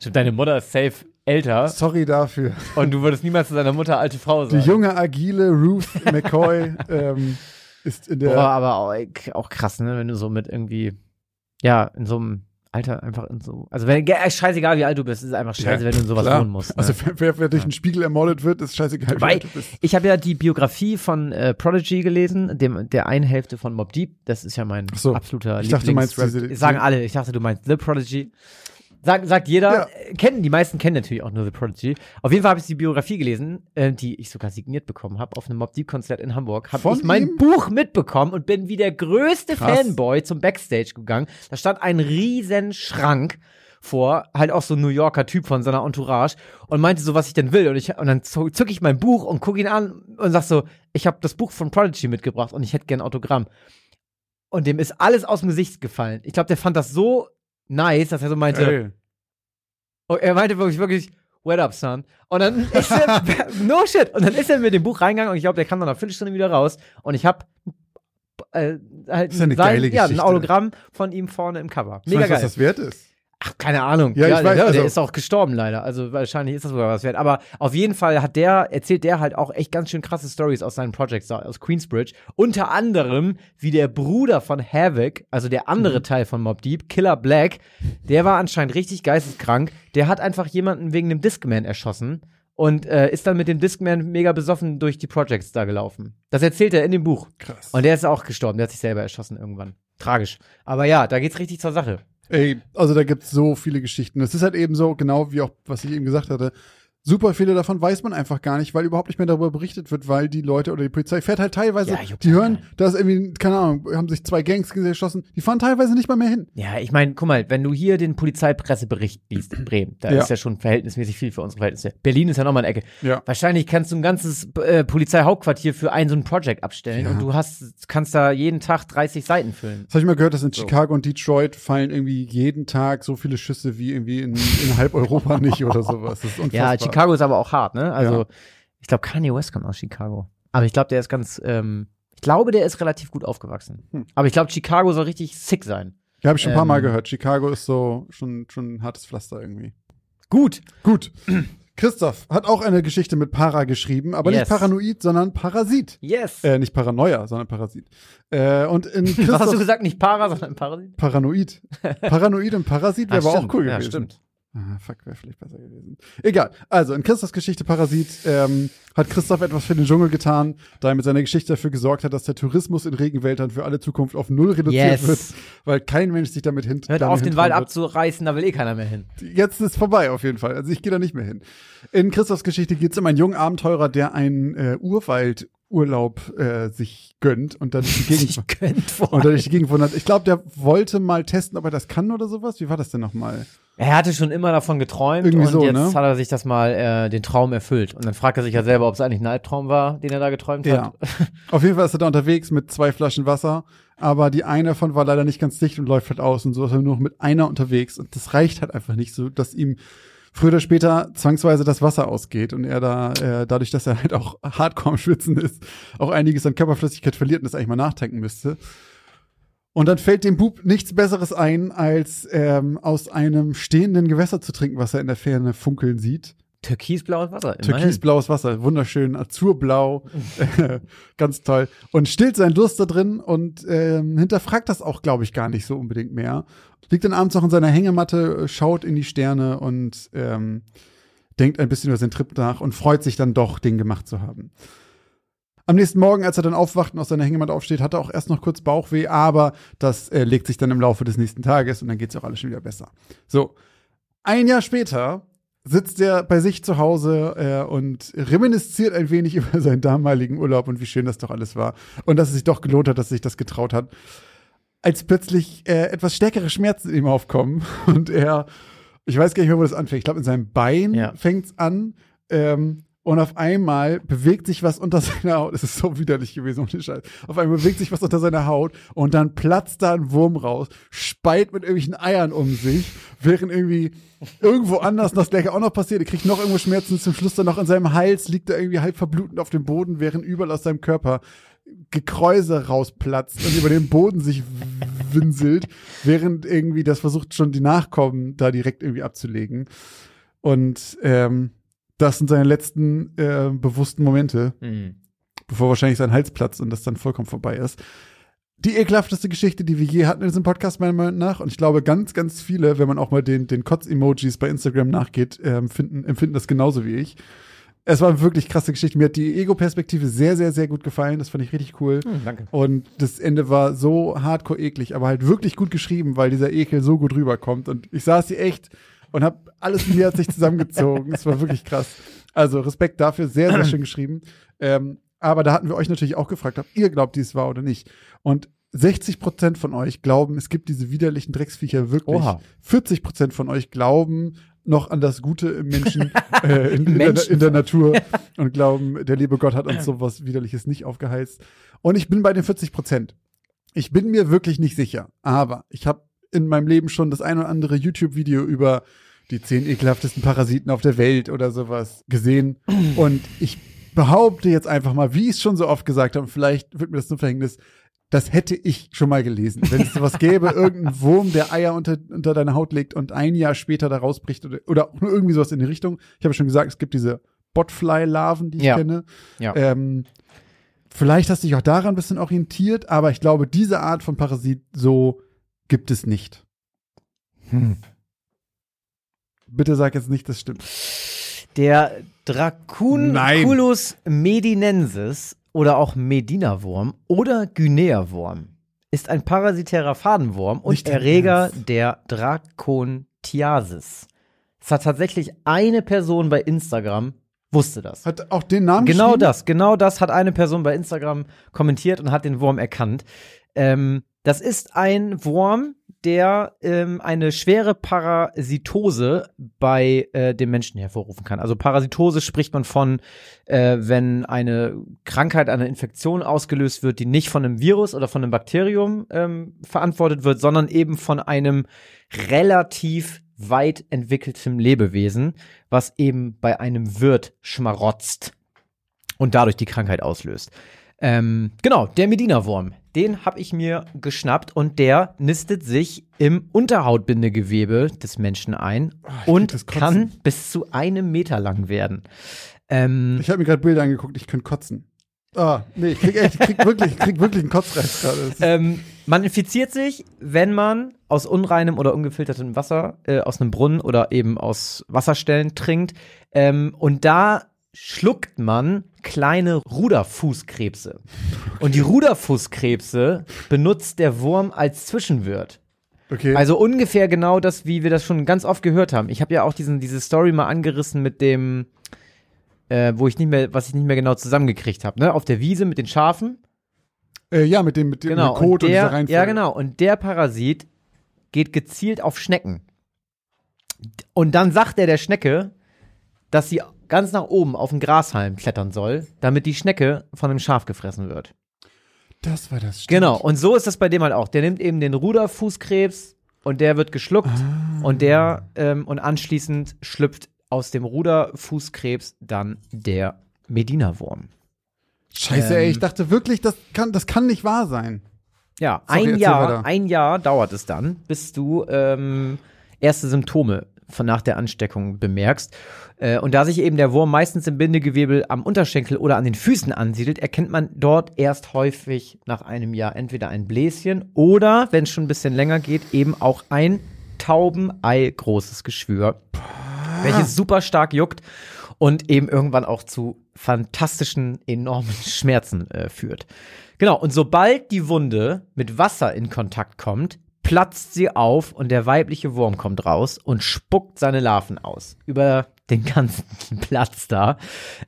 Stimmt, deine Mutter ist safe älter sorry dafür. und du würdest niemals zu deiner Mutter alte Frau Die sagen. junge, agile Ruth McCoy [laughs] ähm, ist in der. Boah, aber auch, auch krass, ne, wenn du so mit irgendwie, ja, in so einem Alter einfach in so, also wenn, scheißegal wie alt du bist, ist einfach scheiße, Ja, wenn du in sowas klar. wohnen musst. Ne? Also wer, wer, durch einen Spiegel ermordet wird, ist scheißegal, wie Weil alt du bist. ich habe ja die Biografie von äh, Prodigy gelesen, dem, der einen Hälfte von Mob Deep. Das ist ja mein so. absoluter Ich dachte, du meinst diese- Sagen alle, ich dachte, du meinst The Prodigy. Sagt, sagt jeder, Ja. äh, kennen, die meisten kennen natürlich auch nur The Prodigy. Auf jeden Fall habe ich die Biografie gelesen, äh, die ich sogar signiert bekommen habe auf einem Mob Deep Konzert in Hamburg. Habe ich mein ihm? Buch mitbekommen und bin wie der größte Krass. Fanboy zum Backstage gegangen. Da stand ein riesen Schrank vor, halt auch so ein New Yorker Typ von seiner Entourage und meinte so, was ich denn will. Und, ich, und dann zück ich mein Buch und gucke ihn an und sag so, ich habe das Buch von Prodigy mitgebracht und ich hätte gern Autogramm. Und dem ist alles aus dem Gesicht gefallen. Ich glaube, der fand das so nice, dass er so meinte, Ey. Oh, er meinte wirklich, wirklich, what up, son? Und dann ist er, [laughs] [laughs] no shit. Und dann ist er mit dem Buch reingegangen und ich glaube, der kam dann nach einer Viertelstunde wieder raus. Und ich habe äh, halt ist geile ja, ein. Autogramm von ihm vorne im Cover. Ich Mega weiß, was geil. das wert ist. Ach, keine Ahnung. Ja, ich weiß, der, also- der ist auch gestorben leider. Also wahrscheinlich ist das sogar was wert. Aber auf jeden Fall hat der, erzählt der halt auch echt ganz schön krasse Stories aus seinen Projects da- aus Queensbridge. Unter anderem, wie der Bruder von Havoc, also der andere Mhm. Teil von Mob Deep, Killer Black, der war anscheinend richtig geisteskrank. Der hat einfach jemanden wegen dem Discman erschossen. Und äh, ist dann mit dem Discman mega besoffen durch die Projects da gelaufen. Das erzählt er in dem Buch. Krass. Und der ist auch gestorben. Der hat sich selber erschossen irgendwann. Tragisch. Aber ja, da geht's richtig zur Sache. Ey, also da gibt's so viele Geschichten. Es ist halt eben so, genau wie auch, was ich eben gesagt hatte, super viele davon weiß man einfach gar nicht, weil überhaupt nicht mehr darüber berichtet wird, weil die Leute oder die Polizei fährt halt teilweise, Ja, die hören, da ist irgendwie, keine Ahnung, haben sich zwei Gangs geschossen, die fahren teilweise nicht mal mehr hin. Ja, ich meine, guck mal, wenn du hier den Polizeipressebericht liest in Bremen, da Ja. ist ja schon verhältnismäßig viel für unsere Verhältnisse. Berlin ist ja nochmal eine Ecke. Ja. Wahrscheinlich kannst du ein ganzes äh, Polizeihauptquartier für ein so ein Project abstellen und du hast, kannst da jeden Tag 30 Seiten füllen. Das habe ich mal gehört, dass in Chicago und Detroit fallen irgendwie jeden Tag so viele Schüsse wie irgendwie in, in halb [laughs] Europa nicht oder sowas. Das ist unfassbar. Ja, Chicago ist aber auch hart, ne? Also, Ja. ich glaube, Kanye West kommt aus Chicago. Aber ich glaube, der ist ganz, ähm, ich glaube, der ist relativ gut aufgewachsen. Hm. Aber ich glaube, Chicago soll richtig sick sein. Ja, habe ich schon ein paar Mal Ähm. gehört. Chicago ist so schon, schon ein hartes Pflaster irgendwie. Gut. Gut. Christoph hat auch eine Geschichte mit Para geschrieben, aber Yes. nicht Paranoid, sondern Parasit. Yes. Äh, nicht Paranoia, sondern Parasit. Äh, und in [laughs] Was hast du Christoph gesagt? Nicht Para, sondern Parasit? Paranoid. Paranoid und Parasit wäre Ah, aber auch cool Ja, gewesen. stimmt. Ah, fuck, wäre vielleicht besser gewesen. Egal. Also, in Christophs Geschichte Parasit ähm, hat Christoph etwas für den Dschungel getan, da er mit seiner Geschichte dafür gesorgt hat, dass der Tourismus in Regenwäldern für alle Zukunft auf Null reduziert Yes. wird, weil kein Mensch sich damit hin Hört auf, den Wald abzureißen, da will eh keiner mehr hin. Jetzt ist vorbei auf jeden Fall. Also ich gehe da nicht mehr hin. In Christophs Geschichte geht es um einen jungen Abenteurer, der einen äh, Urwaldurlaub äh, sich gönnt und dann durch die Gegend [laughs] vor. und dann durch die Gegend wundert. Ich glaube, der wollte mal testen, ob er das kann oder sowas. Wie war das denn nochmal? Er hatte schon immer davon geträumt Irgendwie und so, jetzt ne? hat er sich das mal äh, den Traum erfüllt. Und dann fragt er sich ja selber, ob es eigentlich ein Albtraum war, den er da geträumt Ja. hat. [laughs] Auf jeden Fall ist er da unterwegs mit zwei Flaschen Wasser, aber die eine davon war leider nicht ganz dicht und läuft halt aus und so ist er nur noch mit einer unterwegs und das reicht halt einfach nicht so, dass ihm früher oder später zwangsweise das Wasser ausgeht und er da äh, dadurch, dass er halt auch hardcore am Schwitzen ist, auch einiges an Körperflüssigkeit verliert und das eigentlich mal nachtanken müsste. Und dann fällt dem Bub nichts Besseres ein, als ähm, aus einem stehenden Gewässer zu trinken, was er in der Ferne funkeln sieht. Türkisblaues Wasser. immerhin. Türkisblaues Wasser, wunderschön, azurblau, [laughs] ganz toll. Und stillt seinen Durst da drin und ähm, hinterfragt das auch, glaube ich, gar nicht so unbedingt mehr. Liegt dann abends noch in seiner Hängematte, schaut in die Sterne und ähm, denkt ein bisschen über seinen Trip nach und freut sich dann doch, den gemacht zu haben. Am nächsten Morgen, als er dann aufwacht und aus seiner Hängematte aufsteht, hat er auch erst noch kurz Bauchweh, aber das äh, legt sich dann im Laufe des nächsten Tages und dann geht's auch alles schon wieder besser. So, ein Jahr später sitzt er bei sich zu Hause äh, und reminisziert ein wenig [laughs] über seinen damaligen Urlaub und wie schön das doch alles war und dass es sich doch gelohnt hat, dass er sich das getraut hat. Als plötzlich äh, etwas stärkere Schmerzen in ihm aufkommen und er, ich weiß gar nicht mehr, wo das anfängt. Ich glaube, in seinem Bein Ja. fängt's an. Ähm, und auf einmal bewegt sich was unter [laughs] seiner Haut. Es ist so widerlich gewesen, ohne Scheiß. Auf einmal bewegt sich was unter seiner Haut und dann platzt da ein Wurm raus, speit mit irgendwelchen Eiern um sich, während irgendwie irgendwo anders das gleiche auch noch passiert. Er kriegt noch irgendwo Schmerzen, zum Schluss dann noch in seinem Hals, liegt er irgendwie halb verblutend auf dem Boden, während überall aus seinem Körper Gekräuse rausplatzt und über den Boden sich winselt, während irgendwie das versucht schon die Nachkommen da direkt irgendwie abzulegen. Und ähm, das sind seine letzten äh, bewussten Momente, Mhm. bevor wahrscheinlich sein Hals platzt und das dann vollkommen vorbei ist. Die ekelhafteste Geschichte, die wir je hatten in diesem Podcast, meiner Meinung nach. Und ich glaube, ganz, ganz viele, wenn man auch mal den, den Kotz-Emojis bei Instagram nachgeht, ähm, finden, empfinden das genauso wie ich. Es war eine wirklich krasse Geschichte. Mir hat die Ego-Perspektive sehr, sehr, sehr gut gefallen. Das fand ich richtig cool. Hm, danke. Und das Ende war so hardcore eklig, aber halt wirklich gut geschrieben, weil dieser Ekel so gut rüberkommt. Und ich saß hier echt und habe alles in mir hat sich zusammengezogen. Es war wirklich krass. Also Respekt dafür, sehr, sehr schön geschrieben. Ähm, aber da hatten wir euch natürlich auch gefragt, ob ihr glaubt, dies war oder nicht. Und 60 Prozent von euch glauben, es gibt diese widerlichen Drecksviecher wirklich. Oha. 40 Prozent von euch glauben noch an das Gute im Menschen, [laughs] äh, in, in, der, Menschen. in der Natur und glauben, der liebe Gott hat uns sowas Widerliches nicht aufgeheizt. Und ich bin bei den 40 Prozent. Ich bin mir wirklich nicht sicher, aber ich habe in meinem Leben schon das ein oder andere YouTube-Video über die zehn ekelhaftesten Parasiten auf der Welt oder sowas gesehen. [clears throat] Und ich behaupte jetzt einfach mal, wie ich es schon so oft gesagt habe, vielleicht wird mir das zum Verhängnis, das hätte ich schon mal gelesen. Wenn es sowas gäbe, [laughs] irgendein Wurm, der Eier unter, unter deine Haut legt und ein Jahr später da rausbricht oder, oder auch nur irgendwie sowas in die Richtung. Ich habe schon gesagt, es gibt diese Botfly-Larven, die ich Ja. kenne. Ja. Ähm, vielleicht hast du dich auch daran ein bisschen orientiert, aber ich glaube, diese Art von Parasit so gibt es nicht. Hm. Bitte sag jetzt nicht, das stimmt. Der. Dracunculus medinensis oder auch Medinawurm oder Guinea-Wurm ist ein parasitärer Fadenwurm und Nicht Erreger der Dracontiasis. Es hat tatsächlich eine Person bei Instagram wusste das. Hat auch den Namen Genau das, genau das hat eine Person bei Instagram kommentiert und hat den Wurm erkannt. Ähm, das ist ein Wurm, der ähm, eine schwere Parasitose bei äh, dem Menschen hervorrufen kann. Also Parasitose spricht man von, äh, wenn eine Krankheit, eine Infektion ausgelöst wird, die nicht von einem Virus oder von einem Bakterium ähm, verantwortet wird, sondern eben von einem relativ weit entwickeltem Lebewesen, was eben bei einem Wirt schmarotzt und dadurch die Krankheit auslöst. Ähm, genau, der Medina-Wurm, den habe ich mir geschnappt und der nistet sich im Unterhautbindegewebe des Menschen ein krieg und kann bis zu einem Meter lang werden. Ähm, Ich habe mir gerade Bilder angeguckt, ich könnte kotzen. Ah, nee, ich krieg echt, ich krieg wirklich, ich krieg wirklich einen Kotzreiz gerade. Ähm, man infiziert sich, wenn man aus unreinem oder ungefiltertem Wasser äh, aus einem Brunnen oder eben aus Wasserstellen trinkt. Ähm, und da schluckt man kleine Ruderfußkrebse. Und die Ruderfußkrebse benutzt der Wurm als Zwischenwirt. Okay. Also ungefähr genau das, wie wir das schon ganz oft gehört haben. Ich habe ja auch diesen, diese Story mal angerissen mit dem, äh, wo ich nicht mehr, was ich nicht mehr genau zusammengekriegt habe, ne? Auf der Wiese mit den Schafen. äh, ja, mit dem, mit dem Genau. Kot und und dieser der, Reihenfolge. ja, genau. Und der Parasit geht gezielt auf Schnecken. Und dann sagt er der Schnecke, dass sie ganz nach oben auf den Grashalm klettern soll, damit die Schnecke von dem Schaf gefressen wird. Das war das. Stimmt. Genau. Und so ist das bei dem halt auch. Der nimmt eben den Ruderfußkrebs und der wird geschluckt Ah. und der ähm, und anschließend schlüpft aus dem Ruderfußkrebs dann der Medina-Wurm. Scheiße, Ähm. ey, ich dachte wirklich, das kann, das kann nicht wahr sein. Ja, Sorry, ein Jahr, ein Jahr dauert es dann, bis du ähm, erste Symptome von nach der Ansteckung bemerkst. Äh, und da sich eben der Wurm meistens im Bindegewebe am Unterschenkel oder an den Füßen ansiedelt, erkennt man dort erst häufig nach einem Jahr entweder ein Bläschen oder, wenn es schon ein bisschen länger geht, eben auch ein Taubenei großes Geschwür, welches super stark juckt und eben irgendwann auch zu fantastischen, enormen [laughs] Schmerzen äh, führt. Genau, und sobald die Wunde mit Wasser in Kontakt kommt, platzt sie auf und der weibliche Wurm kommt raus und spuckt seine Larven aus. Über den ganzen [laughs] Platz da.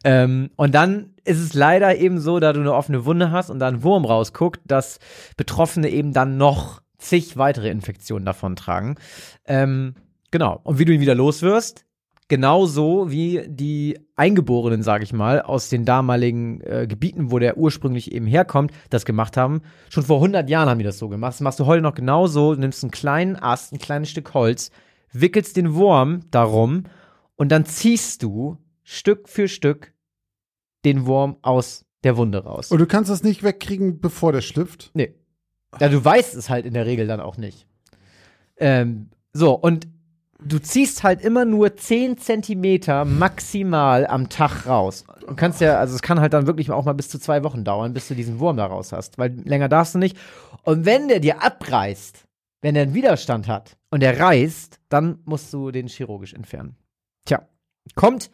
Ähm, und dann ist es leider eben so, da du eine offene Wunde hast und da ein Wurm rausguckt, dass Betroffene eben dann noch zig weitere Infektionen davon tragen. Ähm, genau. Und wie du ihn wieder los wirst, genauso wie die Eingeborenen, sage ich mal, aus den damaligen äh, Gebieten, wo der ursprünglich eben herkommt, das gemacht haben. Schon vor 100 Jahren haben die das so gemacht. Das machst du heute noch genauso. Du nimmst einen kleinen Ast, ein kleines Stück Holz, wickelst den Wurm darum und dann ziehst du Stück für Stück den Wurm aus der Wunde raus. Und du kannst das nicht wegkriegen, bevor der schlüpft. Nee. Ja, du weißt es halt in der Regel dann auch nicht. Ähm, so, und du ziehst halt immer nur 10 Zentimeter maximal am Tag raus. Du kannst ja, also es kann halt dann wirklich auch mal bis zu zwei Wochen dauern, bis du diesen Wurm da raus hast, weil länger darfst du nicht. Und wenn der dir abreißt, wenn er einen Widerstand hat und der reißt, dann musst du den chirurgisch entfernen. Kommt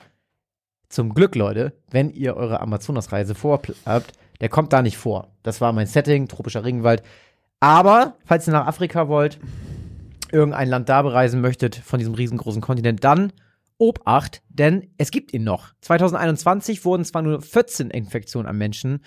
zum Glück, Leute, wenn ihr eure Amazonas-Reise vorhabt, der kommt da nicht vor. Das war mein Setting, tropischer Regenwald. Aber, falls ihr nach Afrika wollt, irgendein Land da bereisen möchtet von diesem riesengroßen Kontinent, dann Obacht, denn es gibt ihn noch. 2021 wurden zwar nur 14 Infektionen am Menschen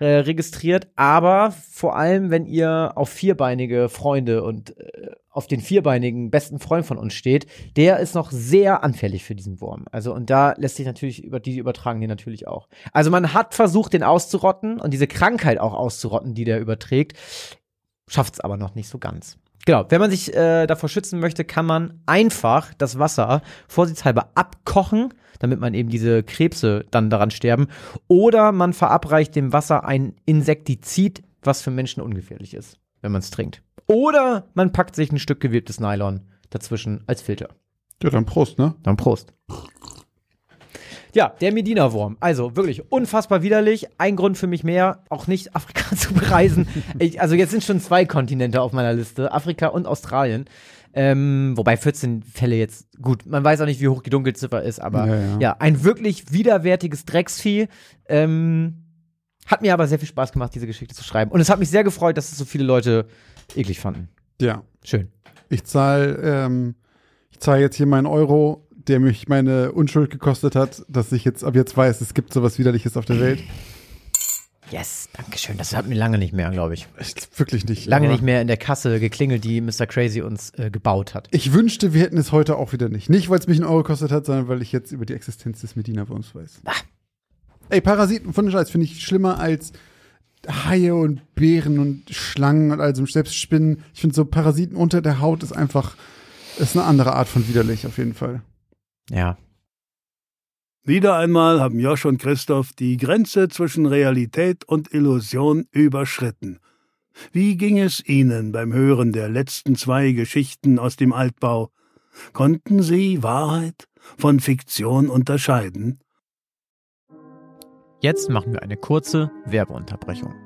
äh, registriert, aber vor allem, wenn ihr auf vierbeinige Freunde und äh, auf den vierbeinigen besten Freund von uns steht, der ist noch sehr anfällig für diesen Wurm. Also und da lässt sich natürlich über die übertragen den natürlich auch. Also man hat versucht, den auszurotten und diese Krankheit auch auszurotten, die der überträgt, schafft es aber noch nicht so ganz. Genau, wenn man sich äh, davor schützen möchte, kann man einfach das Wasser vorsichtshalber abkochen, damit man eben diese Krebse dann daran sterben. Oder man verabreicht dem Wasser ein Insektizid, was für Menschen ungefährlich ist, wenn man es trinkt. Oder man packt sich ein Stück gewebtes Nylon dazwischen als Filter. Ja, dann Prost, ne? Dann Prost. Ja, der Medina-Wurm. Also wirklich unfassbar widerlich. Ein Grund für mich mehr, auch nicht [laughs] Afrika zu bereisen. Ich, also jetzt sind schon zwei Kontinente auf meiner Liste, Afrika und Australien. Ähm, wobei 14 Fälle jetzt, gut, man weiß auch nicht, wie hoch die Dunkelziffer ist, aber Ja, ja. ja, ein wirklich widerwärtiges Drecksvieh. Ähm, hat mir aber sehr viel Spaß gemacht, diese Geschichte zu schreiben. Und es hat mich sehr gefreut, dass es so viele Leute eklig fanden. Ja. Schön. Ich zahle ähm, ich zahl jetzt hier meinen Euro, der mich meine Unschuld gekostet hat, dass ich jetzt ab jetzt weiß, es gibt sowas Widerliches auf der Welt. Yes, Dankeschön. Das hatten wir lange nicht mehr, glaube ich. Ich, wirklich nicht. Lange nicht mehr in der Kasse geklingelt, die Mr. Crazy uns äh, gebaut hat. Ich wünschte, wir hätten es heute auch wieder nicht. Nicht, weil es mich einen Euro gekostet hat, sondern weil ich jetzt über die Existenz des Medina-Wurms weiß. Ah. Ey, Parasiten von Scheiß finde ich schlimmer als Haie und Bären und Schlangen und also selbst Spinnen. Ich finde so Parasiten unter der Haut ist einfach, ist eine andere Art von widerlich auf jeden Fall. Ja. Wieder einmal haben Josch und Christoph die Grenze zwischen Realität und Illusion überschritten. Wie ging es Ihnen beim Hören der letzten zwei Geschichten aus dem Altbau? Konnten Sie Wahrheit von Fiktion unterscheiden? Jetzt machen wir eine kurze Werbeunterbrechung.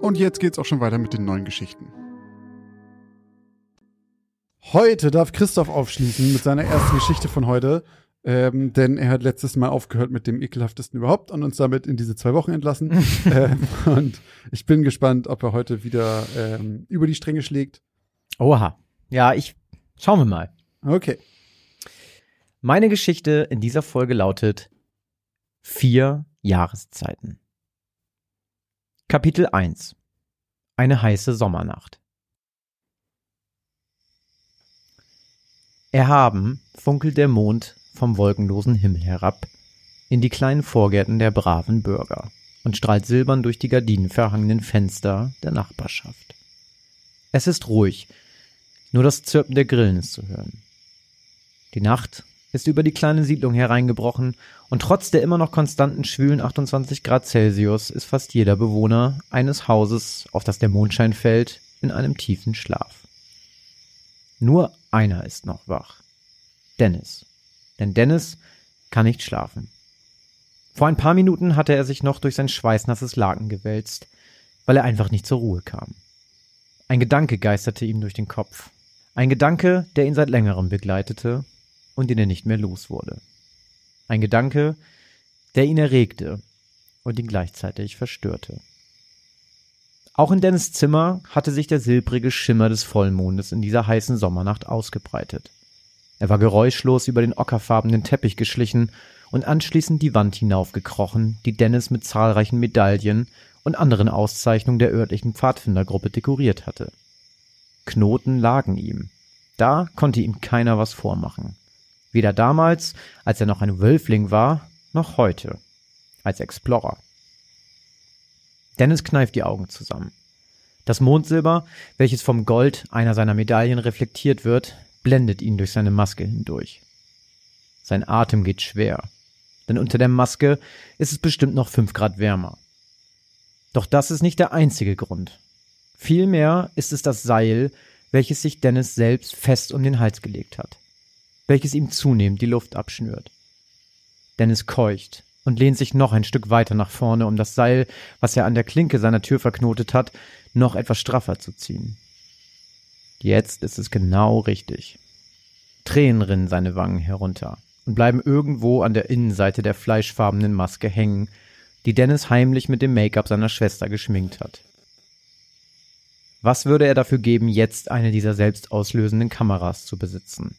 Und jetzt geht's auch schon weiter mit den neuen Geschichten. Heute darf Christoph aufschließen mit seiner ersten Geschichte von heute, ähm, denn er hat letztes Mal aufgehört mit dem ekelhaftesten überhaupt und uns damit in diese zwei Wochen entlassen. [laughs] ähm, und ich bin gespannt, ob er heute wieder ähm, über die Stränge schlägt. Oha. Ja, ich schauen wir mal. Okay. Meine Geschichte in dieser Folge lautet Vier Jahreszeiten. Kapitel 1 Eine heiße Sommernacht Erhaben funkelt der Mond vom wolkenlosen Himmel herab in die kleinen Vorgärten der braven Bürger und strahlt silbern durch die gardinenverhangenen Fenster der Nachbarschaft. Es ist ruhig, nur das Zirpen der Grillen ist zu hören. Die Nacht ist über die kleine Siedlung hereingebrochen und trotz der immer noch konstanten schwülen 28 Grad Celsius ist fast jeder Bewohner eines Hauses, auf das der Mondschein fällt, in einem tiefen Schlaf. Nur einer ist noch wach. Dennis. Denn Dennis kann nicht schlafen. Vor ein paar Minuten hatte er sich noch durch sein schweißnasses Laken gewälzt, weil er einfach nicht zur Ruhe kam. Ein Gedanke geisterte ihm durch den Kopf. Ein Gedanke, der ihn seit längerem begleitete und den er nicht mehr los wurde. Ein Gedanke, der ihn erregte und ihn gleichzeitig verstörte. Auch in Dennis Zimmer hatte sich der silbrige Schimmer des Vollmondes in dieser heißen Sommernacht ausgebreitet. Er war geräuschlos über den ockerfarbenen Teppich geschlichen und anschließend die Wand hinaufgekrochen, die Dennis mit zahlreichen Medaillen und anderen Auszeichnungen der örtlichen Pfadfindergruppe dekoriert hatte. Knoten lagen ihm. Da konnte ihm keiner was vormachen. Weder damals, als er noch ein Wölfling war, noch heute, als Explorer. Dennis kneift die Augen zusammen. Das Mondsilber, welches vom Gold einer seiner Medaillen reflektiert wird, blendet ihn durch seine Maske hindurch. Sein Atem geht schwer, denn unter der Maske ist es bestimmt noch fünf Grad wärmer. Doch das ist nicht der einzige Grund. Vielmehr ist es das Seil, welches sich Dennis selbst fest um den Hals gelegt hat, welches ihm zunehmend die Luft abschnürt. Dennis keucht und lehnt sich noch ein Stück weiter nach vorne, um das Seil, was er an der Klinke seiner Tür verknotet hat, noch etwas straffer zu ziehen. Jetzt ist es genau richtig. Tränen rinnen seine Wangen herunter und bleiben irgendwo an der Innenseite der fleischfarbenen Maske hängen, die Dennis heimlich mit dem Make-up seiner Schwester geschminkt hat. Was würde er dafür geben, jetzt eine dieser selbstauslösenden Kameras zu besitzen?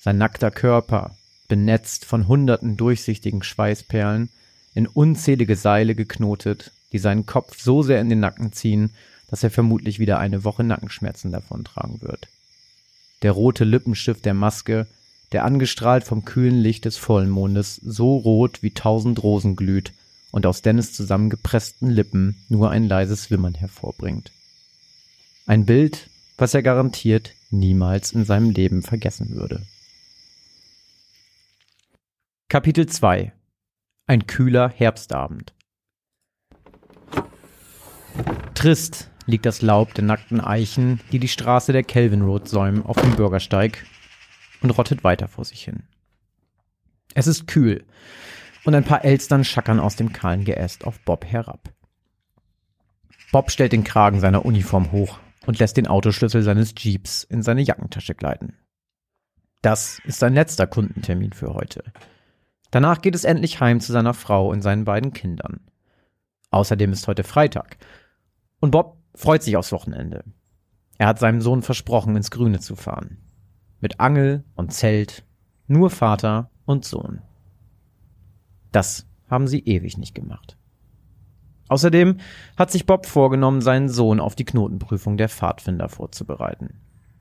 Sein nackter Körper, benetzt von hunderten durchsichtigen Schweißperlen, in unzählige Seile geknotet, die seinen Kopf so sehr in den Nacken ziehen, dass er vermutlich wieder eine Woche Nackenschmerzen davontragen wird. Der rote Lippenstift der Maske, der angestrahlt vom kühlen Licht des Vollmondes so rot wie tausend Rosen glüht und aus Dennis zusammengepressten Lippen nur ein leises Wimmern hervorbringt. Ein Bild, was er garantiert niemals in seinem Leben vergessen würde. Kapitel 2 Ein kühler Herbstabend Trist liegt das Laub der nackten Eichen, die die Straße der Kelvin Road säumen, auf dem Bürgersteig und rottet weiter vor sich hin. Es ist kühl und ein paar Elstern schackern aus dem kahlen Geäst auf Bob herab. Bob stellt den Kragen seiner Uniform hoch und lässt den Autoschlüssel seines Jeeps in seine Jackentasche gleiten. Das ist sein letzter Kundentermin für heute. Danach geht es endlich heim zu seiner Frau und seinen beiden Kindern. Außerdem ist heute Freitag und Bob freut sich aufs Wochenende. Er hat seinem Sohn versprochen, ins Grüne zu fahren. Mit Angel und Zelt, nur Vater und Sohn. Das haben sie ewig nicht gemacht. Außerdem hat sich Bob vorgenommen, seinen Sohn auf die Knotenprüfung der Pfadfinder vorzubereiten.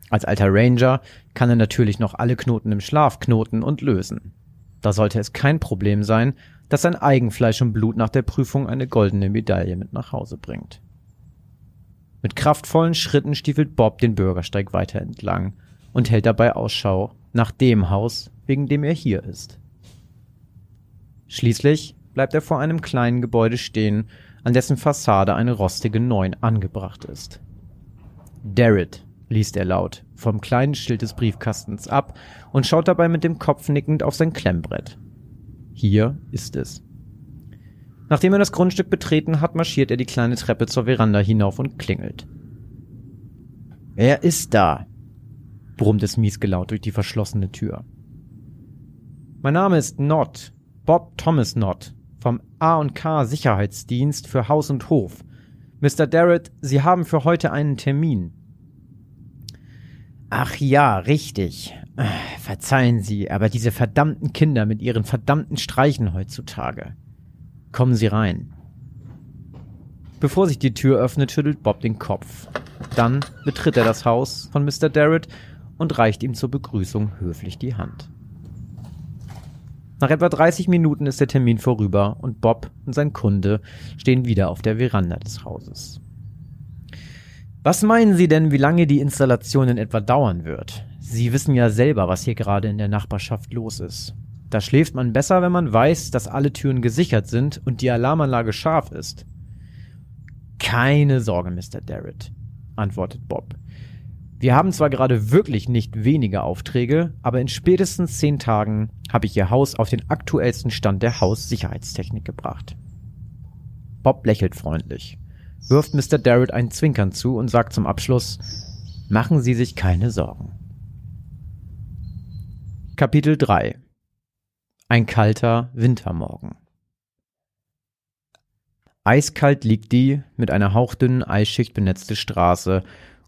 Als alter Ranger kann er natürlich noch alle Knoten im Schlaf knoten und lösen. Da sollte es kein Problem sein, dass sein Eigenfleisch und Blut nach der Prüfung eine goldene Medaille mit nach Hause bringt. Mit kraftvollen Schritten stiefelt Bob den Bürgersteig weiter entlang und hält dabei Ausschau nach dem Haus, wegen dem er hier ist. Schließlich bleibt er vor einem kleinen Gebäude stehen, an dessen Fassade eine rostige Neun angebracht ist. Darrett, liest er laut, vom kleinen Schild des Briefkastens ab und schaut dabei mit dem Kopf nickend auf sein Klemmbrett. Hier ist es. Nachdem er das Grundstück betreten hat, marschiert er die kleine Treppe zur Veranda hinauf und klingelt. Wer ist da? brummt es miesgelaut durch die verschlossene Tür. Mein Name ist Nott, Bob Thomas Nott, vom A&K Sicherheitsdienst für Haus und Hof. Mr. Darrett, Sie haben für heute einen Termin. Ach ja, richtig. Verzeihen Sie, aber diese verdammten Kinder mit ihren verdammten Streichen heutzutage. Kommen Sie rein. Bevor sich die Tür öffnet, schüttelt Bob den Kopf. Dann betritt er das Haus von Mr. Darrett und reicht ihm zur Begrüßung höflich die Hand. Nach etwa 30 Minuten ist der Termin vorüber und Bob und sein Kunde stehen wieder auf der Veranda des Hauses. Was meinen Sie denn, wie lange die Installation in etwa dauern wird? Sie wissen ja selber, was hier gerade in der Nachbarschaft los ist. Da schläft man besser, wenn man weiß, dass alle Türen gesichert sind und die Alarmanlage scharf ist. Keine Sorge, Mr. Darrett, antwortet Bob. Wir haben zwar gerade wirklich nicht wenige Aufträge, aber in spätestens zehn Tagen habe ich Ihr Haus auf den aktuellsten Stand der Haussicherheitstechnik gebracht. Bob lächelt freundlich, wirft Mr. Darrett ein Zwinkern zu und sagt zum Abschluss, machen Sie sich keine Sorgen. Kapitel 3 Ein kalter Wintermorgen Eiskalt liegt die mit einer hauchdünnen Eisschicht benetzte Straße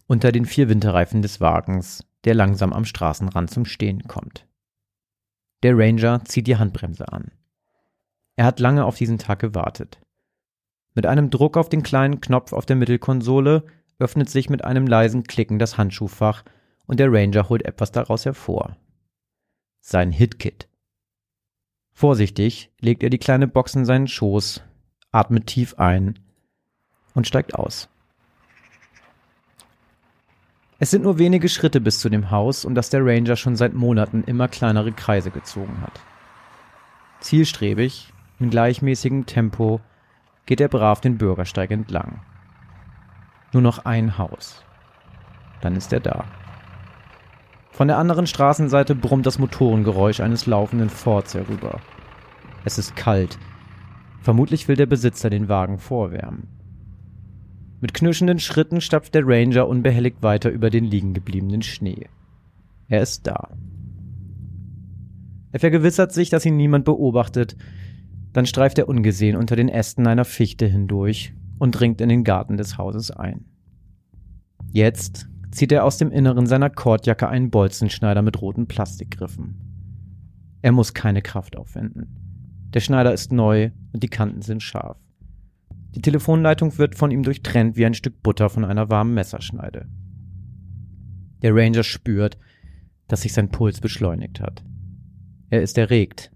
unter den vier Winterreifen des Wagens, der langsam am Straßenrand zum Stehen kommt. Der Ranger zieht die Handbremse an. Er hat lange auf diesen Tag gewartet. Mit einem Druck auf den kleinen Knopf auf der Mittelkonsole öffnet sich mit einem leisen Klicken das Handschuhfach und der Ranger holt etwas daraus hervor. Sein Hitkit. Vorsichtig legt er die kleine Box in seinen Schoß, atmet tief ein und steigt aus. Es sind nur wenige Schritte bis zu dem Haus, um das der Ranger schon seit Monaten immer kleinere Kreise gezogen hat. Zielstrebig, in gleichmäßigem Tempo, geht er brav den Bürgersteig entlang. Nur noch ein Haus. Dann ist er da. Von der anderen Straßenseite brummt das Motorengeräusch eines laufenden Forts herüber. Es ist kalt. Vermutlich will der Besitzer den Wagen vorwärmen. Mit knirschenden Schritten stapft der Ranger unbehelligt weiter über den liegen gebliebenen Schnee. Er ist da. Er vergewissert sich, dass ihn niemand beobachtet, dann streift er ungesehen unter den Ästen einer Fichte hindurch und dringt in den Garten des Hauses ein. Jetzt zieht er aus dem Inneren seiner Kordjacke einen Bolzenschneider mit roten Plastikgriffen. Er muss keine Kraft aufwenden. Der Schneider ist neu und die Kanten sind scharf. Die Telefonleitung wird von ihm durchtrennt wie ein Stück Butter von einer warmen Messerschneide. Der Ranger spürt, dass sich sein Puls beschleunigt hat. Er ist erregt.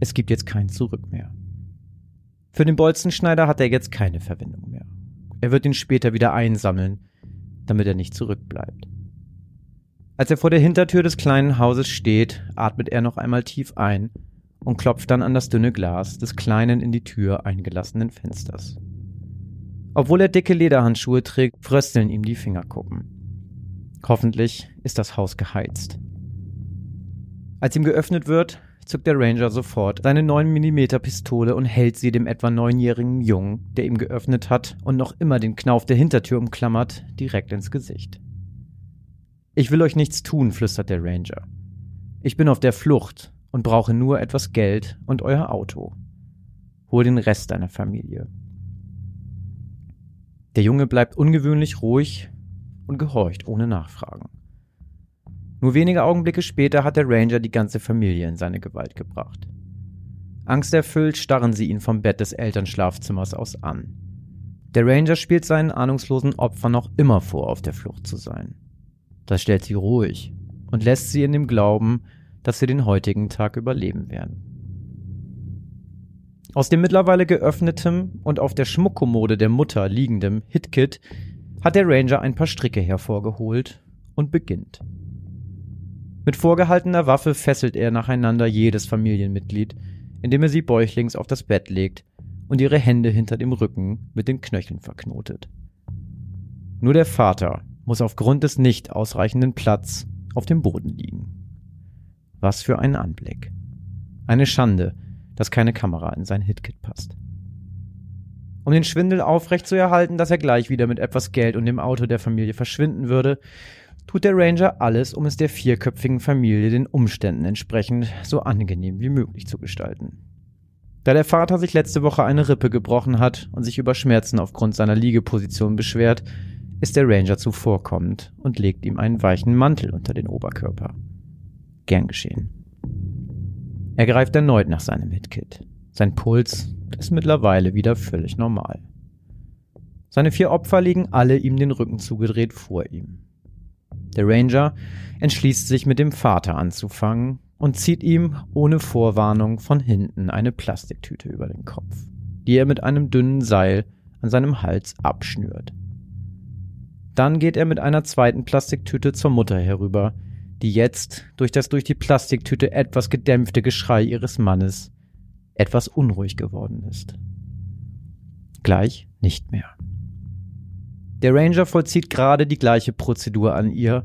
Es gibt jetzt kein Zurück mehr. Für den Bolzenschneider hat er jetzt keine Verwendung mehr. Er wird ihn später wieder einsammeln, damit er nicht zurückbleibt. Als er vor der Hintertür des kleinen Hauses steht, atmet er noch einmal tief ein und klopft dann an das dünne Glas des kleinen in die Tür eingelassenen Fensters. Obwohl er dicke Lederhandschuhe trägt, frösteln ihm die Fingerkuppen. Hoffentlich ist das Haus geheizt. Als ihm geöffnet wird, zückt der Ranger sofort seine 9 mm Pistole und hält sie dem etwa neunjährigen Jungen, der ihm geöffnet hat und noch immer den Knauf der Hintertür umklammert, direkt ins Gesicht. Ich will euch nichts tun, flüstert der Ranger. Ich bin auf der Flucht und brauche nur etwas Geld und euer Auto. Hol den Rest deiner Familie. Der Junge bleibt ungewöhnlich ruhig und gehorcht ohne Nachfragen. Nur wenige Augenblicke später hat der Ranger die ganze Familie in seine Gewalt gebracht. Angsterfüllt starren sie ihn vom Bett des Elternschlafzimmers aus an. Der Ranger spielt seinen ahnungslosen Opfern noch immer vor, auf der Flucht zu sein. Das stellt sie ruhig und lässt sie in dem Glauben, dass sie den heutigen Tag überleben werden. Aus dem mittlerweile geöffnetem und auf der Schmuckkommode der Mutter liegendem Hitkit hat der Ranger ein paar Stricke hervorgeholt und beginnt. Mit vorgehaltener Waffe fesselt er nacheinander jedes Familienmitglied, indem er sie bäuchlings auf das Bett legt und ihre Hände hinter dem Rücken mit den Knöcheln verknotet. Nur der Vater muss aufgrund des nicht ausreichenden Platz auf dem Boden liegen. Was für ein Anblick. Eine Schande, dass keine Kamera in sein Hitkit passt. Um den Schwindel aufrecht zu erhalten, dass er gleich wieder mit etwas Geld und dem Auto der Familie verschwinden würde, tut der Ranger alles, um es der vierköpfigen Familie den Umständen entsprechend so angenehm wie möglich zu gestalten. Da der Vater sich letzte Woche eine Rippe gebrochen hat und sich über Schmerzen aufgrund seiner Liegeposition beschwert, ist der Ranger zuvorkommend und legt ihm einen weichen Mantel unter den Oberkörper. Gern geschehen. Er greift erneut nach seinem Hitkit. Sein Puls ist mittlerweile wieder völlig normal. Seine vier Opfer liegen alle ihm den Rücken zugedreht vor ihm. Der Ranger entschließt sich mit dem Vater anzufangen und zieht ihm ohne Vorwarnung von hinten eine Plastiktüte über den Kopf, die er mit einem dünnen Seil an seinem Hals abschnürt. Dann geht er mit einer zweiten Plastiktüte zur Mutter herüber, die jetzt durch das durch die Plastiktüte etwas gedämpfte Geschrei ihres Mannes etwas unruhig geworden ist. Gleich nicht mehr. Der Ranger vollzieht gerade die gleiche Prozedur an ihr,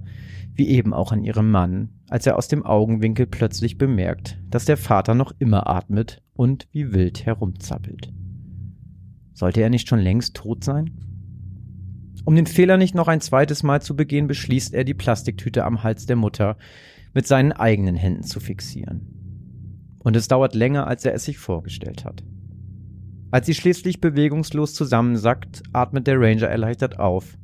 wie eben auch an ihrem Mann, als er aus dem Augenwinkel plötzlich bemerkt, dass der Vater noch immer atmet und wie wild herumzappelt. Sollte er nicht schon längst tot sein? Um den Fehler nicht noch ein zweites Mal zu begehen, beschließt er, die Plastiktüte am Hals der Mutter mit seinen eigenen Händen zu fixieren. Und es dauert länger, als er es sich vorgestellt hat. Als sie schließlich bewegungslos zusammensackt, atmet der Ranger erleichtert auf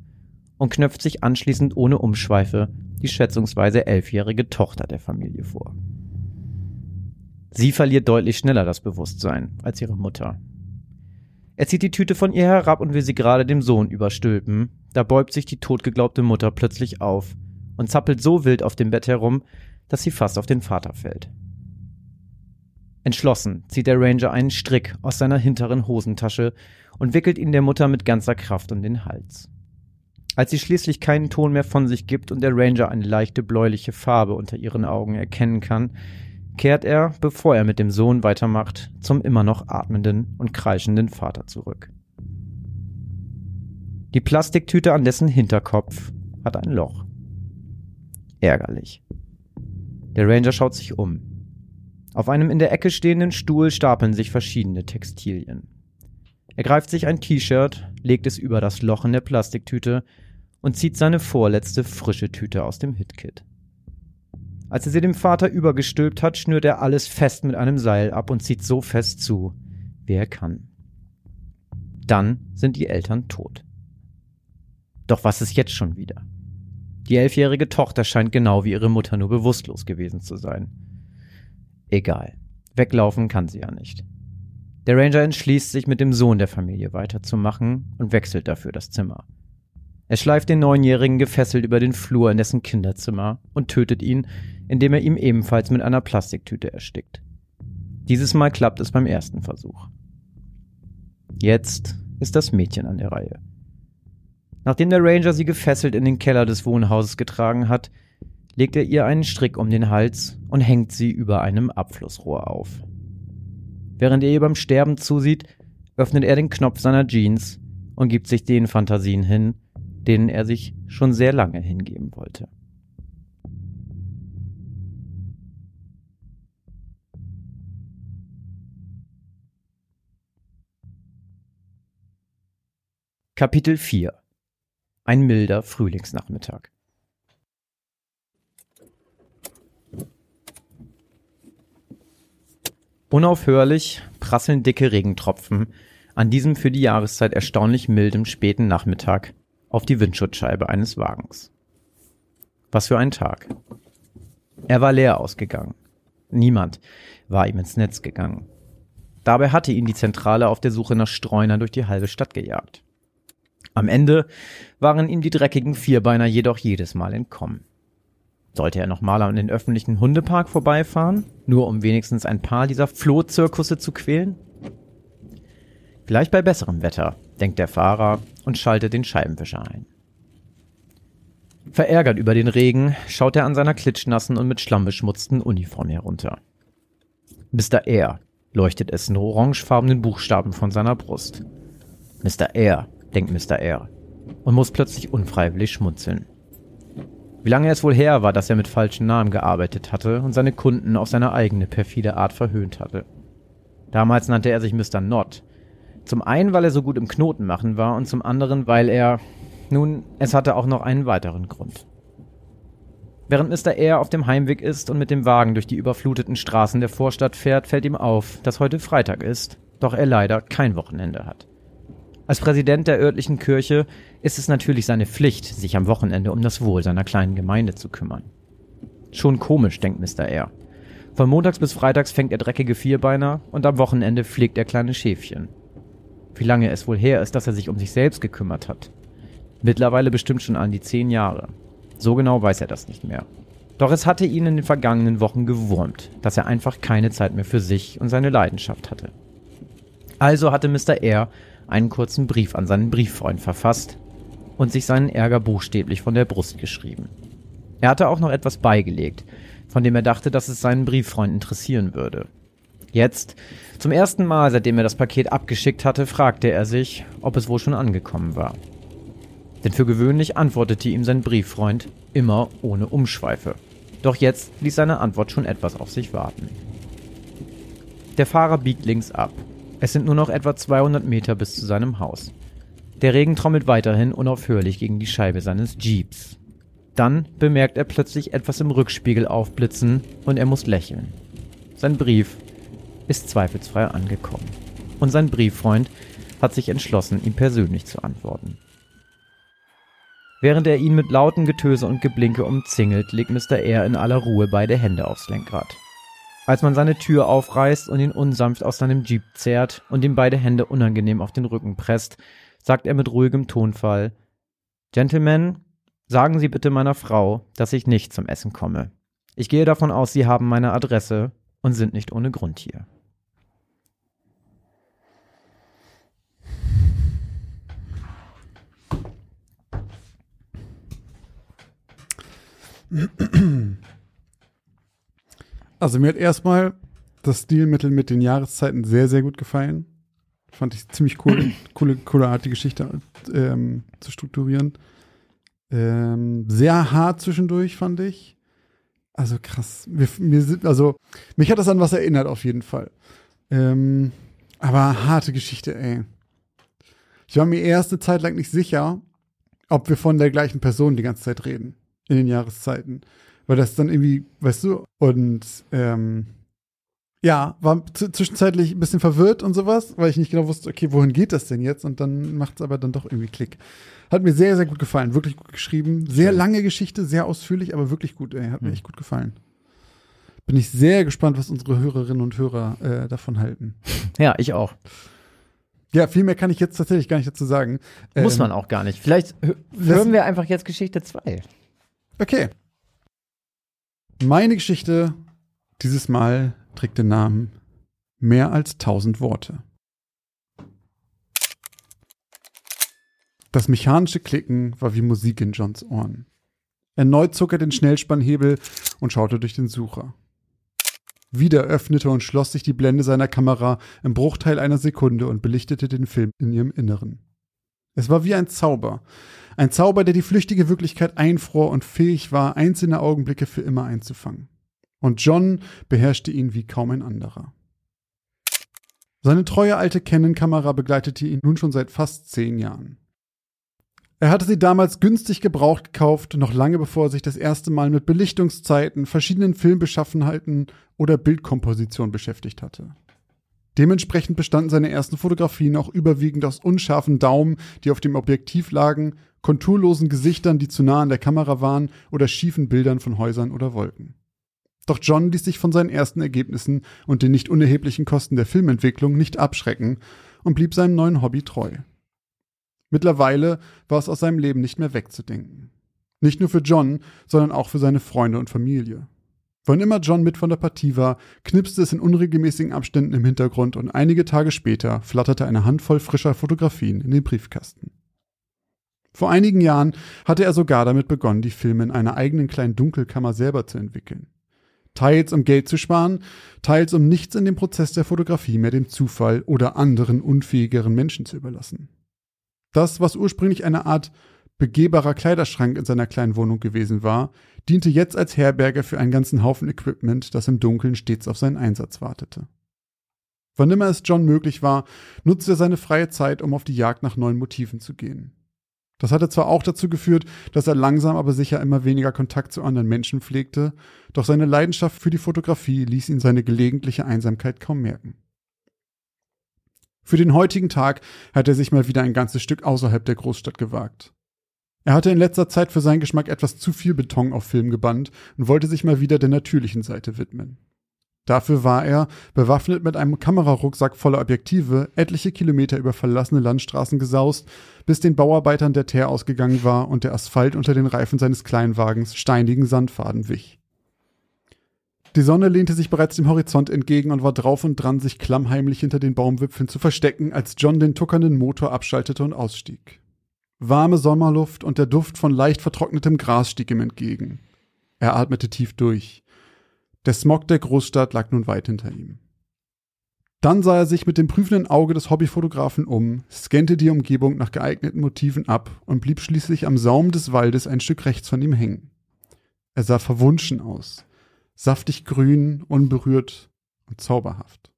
und knöpft sich anschließend ohne Umschweife die schätzungsweise elfjährige Tochter der Familie vor. Sie verliert deutlich schneller das Bewusstsein als ihre Mutter. Er zieht die Tüte von ihr herab und will sie gerade dem Sohn überstülpen. Da bäubt sich die totgeglaubte Mutter plötzlich auf und zappelt so wild auf dem Bett herum, dass sie fast auf den Vater fällt. Entschlossen zieht der Ranger einen Strick aus seiner hinteren Hosentasche und wickelt ihn der Mutter mit ganzer Kraft um den Hals. Als sie schließlich keinen Ton mehr von sich gibt und der Ranger eine leichte bläuliche Farbe unter ihren Augen erkennen kann, kehrt er, bevor er mit dem Sohn weitermacht, zum immer noch atmenden und kreischenden Vater zurück. Die Plastiktüte an dessen Hinterkopf hat ein Loch. Ärgerlich. Der Ranger schaut sich um. Auf einem in der Ecke stehenden Stuhl stapeln sich verschiedene Textilien. Er greift sich ein T-Shirt, legt es über das Loch in der Plastiktüte und zieht seine vorletzte frische Tüte aus dem Hitkit. Als er sie dem Vater übergestülpt hat, schnürt er alles fest mit einem Seil ab und zieht so fest zu, wie er kann. Dann sind die Eltern tot. Doch was ist jetzt schon wieder? Die elfjährige Tochter scheint genau wie ihre Mutter nur bewusstlos gewesen zu sein. Egal. Weglaufen kann sie ja nicht. Der Ranger entschließt sich, mit dem Sohn der Familie weiterzumachen und wechselt dafür das Zimmer. Er schleift den Neunjährigen gefesselt über den Flur in dessen Kinderzimmer und tötet ihn, indem er ihm ebenfalls mit einer Plastiktüte erstickt. Dieses Mal klappt es beim ersten Versuch. Jetzt ist das Mädchen an der Reihe. Nachdem der Ranger sie gefesselt in den Keller des Wohnhauses getragen hat, legt er ihr einen Strick um den Hals und hängt sie über einem Abflussrohr auf. Während er ihr beim Sterben zusieht, öffnet er den Knopf seiner Jeans und gibt sich den Fantasien hin, denen er sich schon sehr lange hingeben wollte. Kapitel 4 Ein milder Frühlingsnachmittag Unaufhörlich prasseln dicke Regentropfen an diesem für die Jahreszeit erstaunlich mildem späten Nachmittag auf die Windschutzscheibe eines Wagens. Was für ein Tag. Er war leer ausgegangen. Niemand war ihm ins Netz gegangen. Dabei hatte ihn die Zentrale auf der Suche nach Streunern durch die halbe Stadt gejagt. Am Ende waren ihm die dreckigen Vierbeiner jedoch jedes Mal entkommen. Sollte er nochmal an den öffentlichen Hundepark vorbeifahren, nur um wenigstens ein paar dieser Flohzirkusse zu quälen? Vielleicht bei besserem Wetter, denkt der Fahrer und schaltet den Scheibenwischer ein. Verärgert über den Regen schaut er an seiner klitschnassen und mit Schlamm beschmutzten Uniform herunter. Mr. Air leuchtet es in orangefarbenen Buchstaben von seiner Brust. Mr. Air, denkt Mr. Air und muss plötzlich unfreiwillig schmunzeln. Wie lange es wohl her war, dass er mit falschen Namen gearbeitet hatte und seine Kunden auf seine eigene perfide Art verhöhnt hatte. Damals nannte er sich Mr. Not zum einen, weil er so gut im Knoten machen war und zum anderen, weil er, nun, es hatte auch noch einen weiteren Grund. Während Mr. Air auf dem Heimweg ist und mit dem Wagen durch die überfluteten Straßen der Vorstadt fährt, fällt ihm auf, dass heute Freitag ist, doch er leider kein Wochenende hat. Als Präsident der örtlichen Kirche ist es natürlich seine Pflicht, sich am Wochenende um das Wohl seiner kleinen Gemeinde zu kümmern. Schon komisch, denkt Mr. Air. Von montags bis freitags fängt er dreckige Vierbeiner und am Wochenende pflegt er kleine Schäfchen. Wie lange es wohl her ist, dass er sich um sich selbst gekümmert hat. Mittlerweile bestimmt schon an die zehn Jahre. So genau weiß er das nicht mehr. Doch es hatte ihn in den vergangenen Wochen gewurmt, dass er einfach keine Zeit mehr für sich und seine Leidenschaft hatte. Also hatte Mr. R. einen kurzen Brief an seinen Brieffreund verfasst und sich seinen Ärger buchstäblich von der Brust geschrieben. Er hatte auch noch etwas beigelegt, von dem er dachte, dass es seinen Brieffreund interessieren würde. Jetzt, zum ersten Mal, seitdem er das Paket abgeschickt hatte, fragte er sich, ob es wohl schon angekommen war. Denn für gewöhnlich antwortete ihm sein Brieffreund immer ohne Umschweife. Doch jetzt ließ seine Antwort schon etwas auf sich warten. Der Fahrer biegt links ab. Es sind nur noch etwa 200 Meter bis zu seinem Haus. Der Regen trommelt weiterhin unaufhörlich gegen die Scheibe seines Jeeps. Dann bemerkt er plötzlich etwas im Rückspiegel aufblitzen und er muss lächeln. Sein Brief ist zweifelsfrei angekommen. Und sein Brieffreund hat sich entschlossen, ihm persönlich zu antworten. Während er ihn mit lautem Getöse und Geblinke umzingelt, legt Mr. R. in aller Ruhe beide Hände aufs Lenkrad. Als man seine Tür aufreißt und ihn unsanft aus seinem Jeep zerrt und ihm beide Hände unangenehm auf den Rücken presst, sagt er mit ruhigem Tonfall Gentlemen, Sagen Sie bitte meiner Frau, dass ich nicht zum Essen komme. Ich gehe davon aus, Sie haben meine Adresse und sind nicht ohne Grund hier. Also mir hat erstmal das Stilmittel mit den Jahreszeiten sehr, sehr gut gefallen. Fand ich ziemlich cool, [clears throat] coole, coole Art, die Geschichte ähm, zu strukturieren. Ähm, sehr hart zwischendurch, fand ich. Also krass. Mir, mir, also, mich hat das an was erinnert, auf jeden Fall. Ähm, aber harte Geschichte, ey. Ich war mir erste Zeit lang nicht sicher, ob wir von der gleichen Person die ganze Zeit reden. In den Jahreszeiten. Weil das dann irgendwie, weißt du, und ähm, ja, war zwischenzeitlich ein bisschen verwirrt und sowas, weil ich nicht genau wusste, okay, wohin geht das denn jetzt? Und dann macht es aber dann doch irgendwie Klick. Hat mir sehr, sehr gut gefallen, wirklich gut geschrieben. Sehr lange Geschichte, sehr ausführlich, aber wirklich gut, ey. Hat mir hm. echt gut gefallen. Bin ich sehr gespannt, was unsere Hörerinnen und Hörer äh, davon halten. Ja, ich auch. Ja, viel mehr kann ich jetzt tatsächlich gar nicht dazu sagen. Muss ähm, man auch gar nicht. Vielleicht hören wir einfach jetzt Geschichte 2. Okay. Meine Geschichte dieses Mal trägt den Namen Mehr als tausend Worte. Das mechanische Klicken war wie Musik in Johns Ohren. Erneut zog er den Schnellspannhebel und schaute durch den Sucher. Wieder öffnete und schloss sich die Blende seiner Kamera im Bruchteil einer Sekunde und belichtete den Film in ihrem Inneren. Es war wie ein Zauber. Ein Zauber, der die flüchtige Wirklichkeit einfror und fähig war, einzelne Augenblicke für immer einzufangen. Und John beherrschte ihn wie kaum ein anderer. Seine treue alte Canon-Kamera begleitete ihn nun schon seit fast zehn Jahren. Er hatte sie damals günstig gebraucht gekauft, noch lange bevor er sich das erste Mal mit Belichtungszeiten, verschiedenen Filmbeschaffenheiten oder Bildkomposition beschäftigt hatte. Dementsprechend bestanden seine ersten Fotografien auch überwiegend aus unscharfen Daumen, die auf dem Objektiv lagen, konturlosen Gesichtern, die zu nah an der Kamera waren, oder schiefen Bildern von Häusern oder Wolken. Doch John ließ sich von seinen ersten Ergebnissen und den nicht unerheblichen Kosten der Filmentwicklung nicht abschrecken und blieb seinem neuen Hobby treu. Mittlerweile war es aus seinem Leben nicht mehr wegzudenken. Nicht nur für John, sondern auch für seine Freunde und Familie. Wann immer John mit von der Partie war, knipste es in unregelmäßigen Abständen im Hintergrund und einige Tage später flatterte eine Handvoll frischer Fotografien in den Briefkasten. Vor einigen Jahren hatte er sogar damit begonnen, die Filme in einer eigenen kleinen Dunkelkammer selber zu entwickeln. Teils um Geld zu sparen, teils um nichts in dem Prozess der Fotografie mehr dem Zufall oder anderen unfähigeren Menschen zu überlassen. Das, was ursprünglich eine Art begehbarer Kleiderschrank in seiner kleinen Wohnung gewesen war, diente jetzt als Herberge für einen ganzen Haufen Equipment, das im Dunkeln stets auf seinen Einsatz wartete. Wann immer es John möglich war, nutzte er seine freie Zeit, um auf die Jagd nach neuen Motiven zu gehen. Das hatte zwar auch dazu geführt, dass er langsam aber sicher immer weniger Kontakt zu anderen Menschen pflegte, doch seine Leidenschaft für die Fotografie ließ ihn seine gelegentliche Einsamkeit kaum merken. Für den heutigen Tag hat er sich mal wieder ein ganzes Stück außerhalb der Großstadt gewagt. Er hatte in letzter Zeit für seinen Geschmack etwas zu viel Beton auf Film gebannt und wollte sich mal wieder der natürlichen Seite widmen. Dafür war er, bewaffnet mit einem Kamerarucksack voller Objektive, etliche Kilometer über verlassene Landstraßen gesaust, bis den Bauarbeitern der Teer ausgegangen war und der Asphalt unter den Reifen seines Kleinwagens steinigen Sandfaden wich. Die Sonne lehnte sich bereits dem Horizont entgegen und war drauf und dran, sich klammheimlich hinter den Baumwipfeln zu verstecken, als John den tuckernden Motor abschaltete und ausstieg. Warme Sommerluft und der Duft von leicht vertrocknetem Gras stieg ihm entgegen. Er atmete tief durch. Der Smog der Großstadt lag nun weit hinter ihm. Dann sah er sich mit dem prüfenden Auge des Hobbyfotografen um, scannte die Umgebung nach geeigneten Motiven ab und blieb schließlich am Saum des Waldes ein Stück rechts von ihm hängen. Er sah verwunschen aus, saftig grün, unberührt und zauberhaft.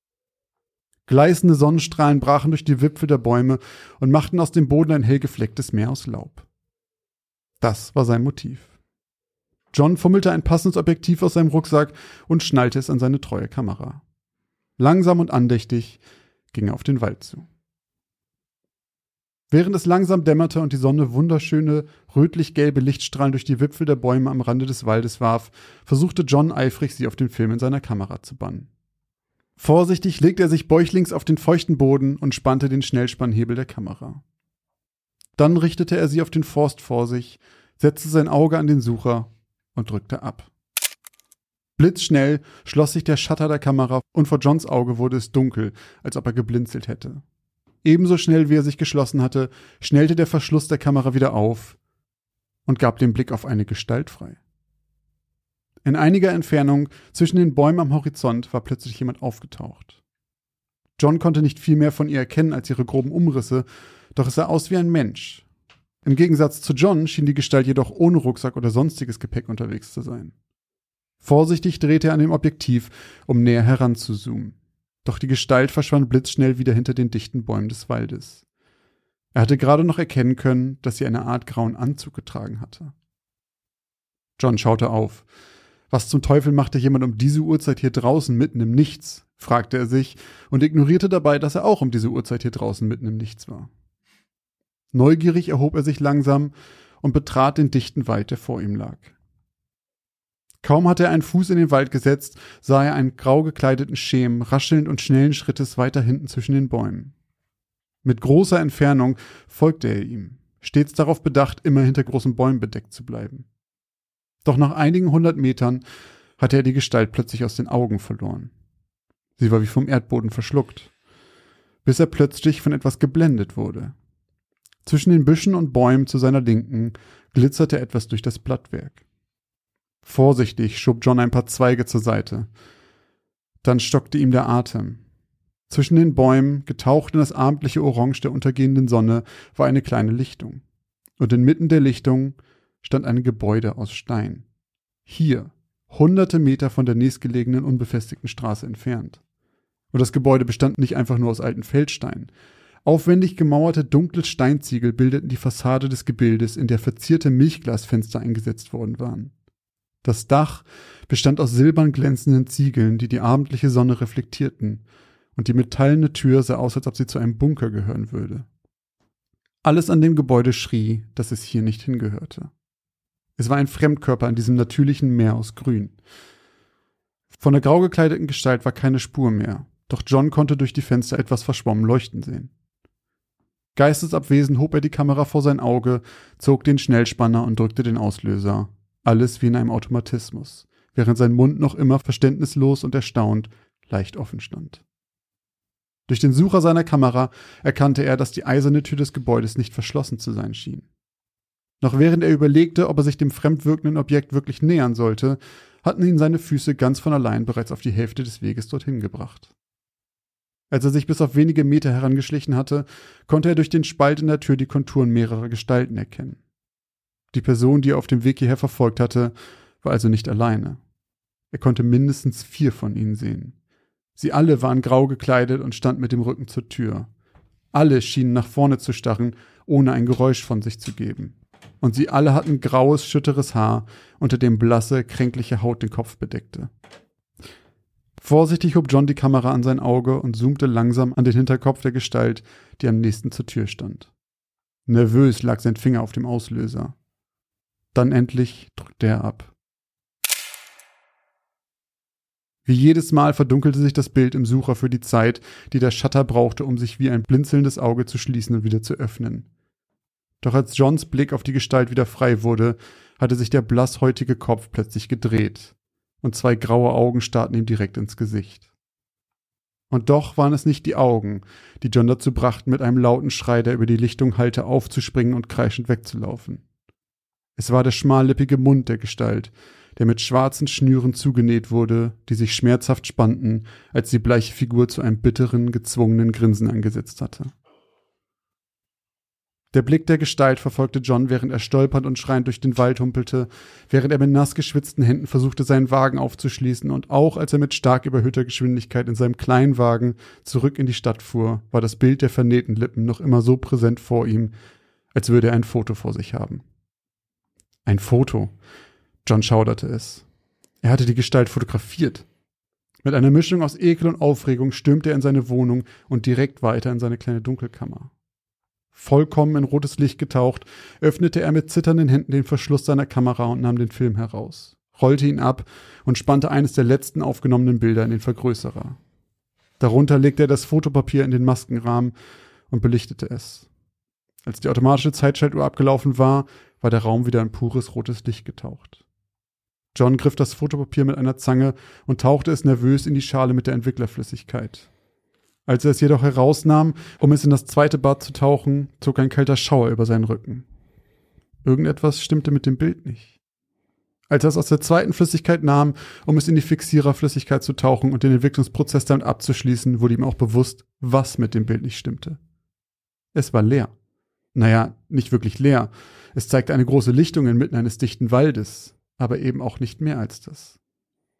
Gleißende Sonnenstrahlen brachen durch die Wipfel der Bäume und machten aus dem Boden ein hell geflecktes Meer aus Laub. Das war sein Motiv. John fummelte ein passendes Objektiv aus seinem Rucksack und schnallte es an seine treue Kamera. Langsam und andächtig ging er auf den Wald zu. Während es langsam dämmerte und die Sonne wunderschöne, rötlich-gelbe Lichtstrahlen durch die Wipfel der Bäume am Rande des Waldes warf, versuchte John eifrig, sie auf den Film in seiner Kamera zu bannen. Vorsichtig legte er sich bäuchlings auf den feuchten Boden und spannte den Schnellspannhebel der Kamera. Dann richtete er sie auf den Forst vor sich, setzte sein Auge an den Sucher und drückte ab. Blitzschnell schloss sich der Shutter der Kamera und vor Johns Auge wurde es dunkel, als ob er geblinzelt hätte. Ebenso schnell wie er sich geschlossen hatte, schnellte der Verschluss der Kamera wieder auf und gab den Blick auf eine Gestalt frei. In einiger Entfernung zwischen den Bäumen am Horizont war plötzlich jemand aufgetaucht. John konnte nicht viel mehr von ihr erkennen als ihre groben Umrisse, doch es sah aus wie ein Mensch. Im Gegensatz zu John schien die Gestalt jedoch ohne Rucksack oder sonstiges Gepäck unterwegs zu sein. Vorsichtig drehte er an dem Objektiv, um näher heranzuzoomen. Doch die Gestalt verschwand blitzschnell wieder hinter den dichten Bäumen des Waldes. Er hatte gerade noch erkennen können, dass sie eine Art grauen Anzug getragen hatte. John schaute auf. Was zum Teufel machte jemand um diese Uhrzeit hier draußen mitten im Nichts? fragte er sich und ignorierte dabei, dass er auch um diese Uhrzeit hier draußen mitten im Nichts war. Neugierig erhob er sich langsam und betrat den dichten Wald, der vor ihm lag. Kaum hatte er einen Fuß in den Wald gesetzt, sah er einen grau gekleideten Schem raschelnd und schnellen Schrittes weiter hinten zwischen den Bäumen. Mit großer Entfernung folgte er ihm, stets darauf bedacht, immer hinter großen Bäumen bedeckt zu bleiben. Doch nach einigen hundert Metern hatte er die Gestalt plötzlich aus den Augen verloren. Sie war wie vom Erdboden verschluckt, bis er plötzlich von etwas geblendet wurde. Zwischen den Büschen und Bäumen zu seiner Linken glitzerte etwas durch das Blattwerk. Vorsichtig schob John ein paar Zweige zur Seite. Dann stockte ihm der Atem. Zwischen den Bäumen, getaucht in das abendliche Orange der untergehenden Sonne, war eine kleine Lichtung. Und inmitten der Lichtung stand ein Gebäude aus Stein. Hier, hunderte Meter von der nächstgelegenen unbefestigten Straße entfernt. Und das Gebäude bestand nicht einfach nur aus alten Feldsteinen. Aufwendig gemauerte dunkle Steinziegel bildeten die Fassade des Gebildes, in der verzierte Milchglasfenster eingesetzt worden waren. Das Dach bestand aus silbern glänzenden Ziegeln, die die abendliche Sonne reflektierten, und die metallene Tür sah aus, als ob sie zu einem Bunker gehören würde. Alles an dem Gebäude schrie, dass es hier nicht hingehörte. Es war ein Fremdkörper in diesem natürlichen Meer aus Grün. Von der grau gekleideten Gestalt war keine Spur mehr, doch John konnte durch die Fenster etwas verschwommen leuchten sehen. Geistesabwesend hob er die Kamera vor sein Auge, zog den Schnellspanner und drückte den Auslöser, alles wie in einem Automatismus, während sein Mund noch immer verständnislos und erstaunt leicht offen stand. Durch den Sucher seiner Kamera erkannte er, dass die eiserne Tür des Gebäudes nicht verschlossen zu sein schien. Noch während er überlegte, ob er sich dem fremdwirkenden Objekt wirklich nähern sollte, hatten ihn seine Füße ganz von allein bereits auf die Hälfte des Weges dorthin gebracht. Als er sich bis auf wenige Meter herangeschlichen hatte, konnte er durch den Spalt in der Tür die Konturen mehrerer Gestalten erkennen. Die Person, die er auf dem Weg hierher verfolgt hatte, war also nicht alleine. Er konnte mindestens vier von ihnen sehen. Sie alle waren grau gekleidet und standen mit dem Rücken zur Tür. Alle schienen nach vorne zu starren, ohne ein Geräusch von sich zu geben. Und sie alle hatten graues, schütteres Haar, unter dem blasse, kränkliche Haut den Kopf bedeckte. Vorsichtig hob John die Kamera an sein Auge und zoomte langsam an den Hinterkopf der Gestalt, die am nächsten zur Tür stand. Nervös lag sein Finger auf dem Auslöser. Dann endlich drückte er ab. Wie jedes Mal verdunkelte sich das Bild im Sucher für die Zeit, die der Shutter brauchte, um sich wie ein blinzelndes Auge zu schließen und wieder zu öffnen. Doch als Johns Blick auf die Gestalt wieder frei wurde, hatte sich der blasshäutige Kopf plötzlich gedreht, und zwei graue Augen starrten ihm direkt ins Gesicht. Und doch waren es nicht die Augen, die John dazu brachten, mit einem lauten Schrei, der über die Lichtung hallte, aufzuspringen und kreischend wegzulaufen. Es war der schmallippige Mund der Gestalt, der mit schwarzen Schnüren zugenäht wurde, die sich schmerzhaft spannten, als die bleiche Figur zu einem bitteren, gezwungenen Grinsen angesetzt hatte. Der Blick der Gestalt verfolgte John, während er stolpernd und schreiend durch den Wald humpelte, während er mit nass geschwitzten Händen versuchte, seinen Wagen aufzuschließen, und auch als er mit stark überhöhter Geschwindigkeit in seinem kleinen Wagen zurück in die Stadt fuhr, war das Bild der vernähten Lippen noch immer so präsent vor ihm, als würde er ein Foto vor sich haben. Ein Foto. John schauderte es. Er hatte die Gestalt fotografiert. Mit einer Mischung aus Ekel und Aufregung stürmte er in seine Wohnung und direkt weiter in seine kleine Dunkelkammer. Vollkommen in rotes Licht getaucht, öffnete er mit zitternden Händen den Verschluss seiner Kamera und nahm den Film heraus, rollte ihn ab und spannte eines der letzten aufgenommenen Bilder in den Vergrößerer. Darunter legte er das Fotopapier in den Maskenrahmen und belichtete es. Als die automatische Zeitschaltuhr abgelaufen war, war der Raum wieder in pures rotes Licht getaucht. John griff das Fotopapier mit einer Zange und tauchte es nervös in die Schale mit der Entwicklerflüssigkeit. Als er es jedoch herausnahm, um es in das zweite Bad zu tauchen, zog ein kalter Schauer über seinen Rücken. Irgendetwas stimmte mit dem Bild nicht. Als er es aus der zweiten Flüssigkeit nahm, um es in die Fixiererflüssigkeit zu tauchen und den Entwicklungsprozess damit abzuschließen, wurde ihm auch bewusst, was mit dem Bild nicht stimmte. Es war leer. Naja, nicht wirklich leer. Es zeigte eine große Lichtung inmitten eines dichten Waldes, aber eben auch nicht mehr als das.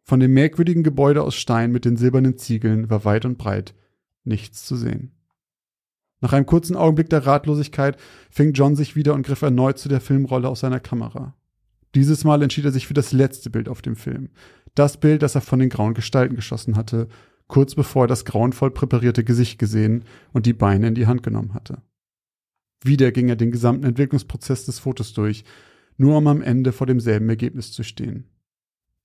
Von dem merkwürdigen Gebäude aus Stein mit den silbernen Ziegeln war weit und breit nichts zu sehen. Nach einem kurzen Augenblick der Ratlosigkeit fing John sich wieder und griff erneut zu der Filmrolle aus seiner Kamera. Dieses Mal entschied er sich für das letzte Bild auf dem Film. Das Bild, das er von den grauen Gestalten geschossen hatte, kurz bevor er das grauenvoll präparierte Gesicht gesehen und die Beine in die Hand genommen hatte. Wieder ging er den gesamten Entwicklungsprozess des Fotos durch, nur um am Ende vor demselben Ergebnis zu stehen.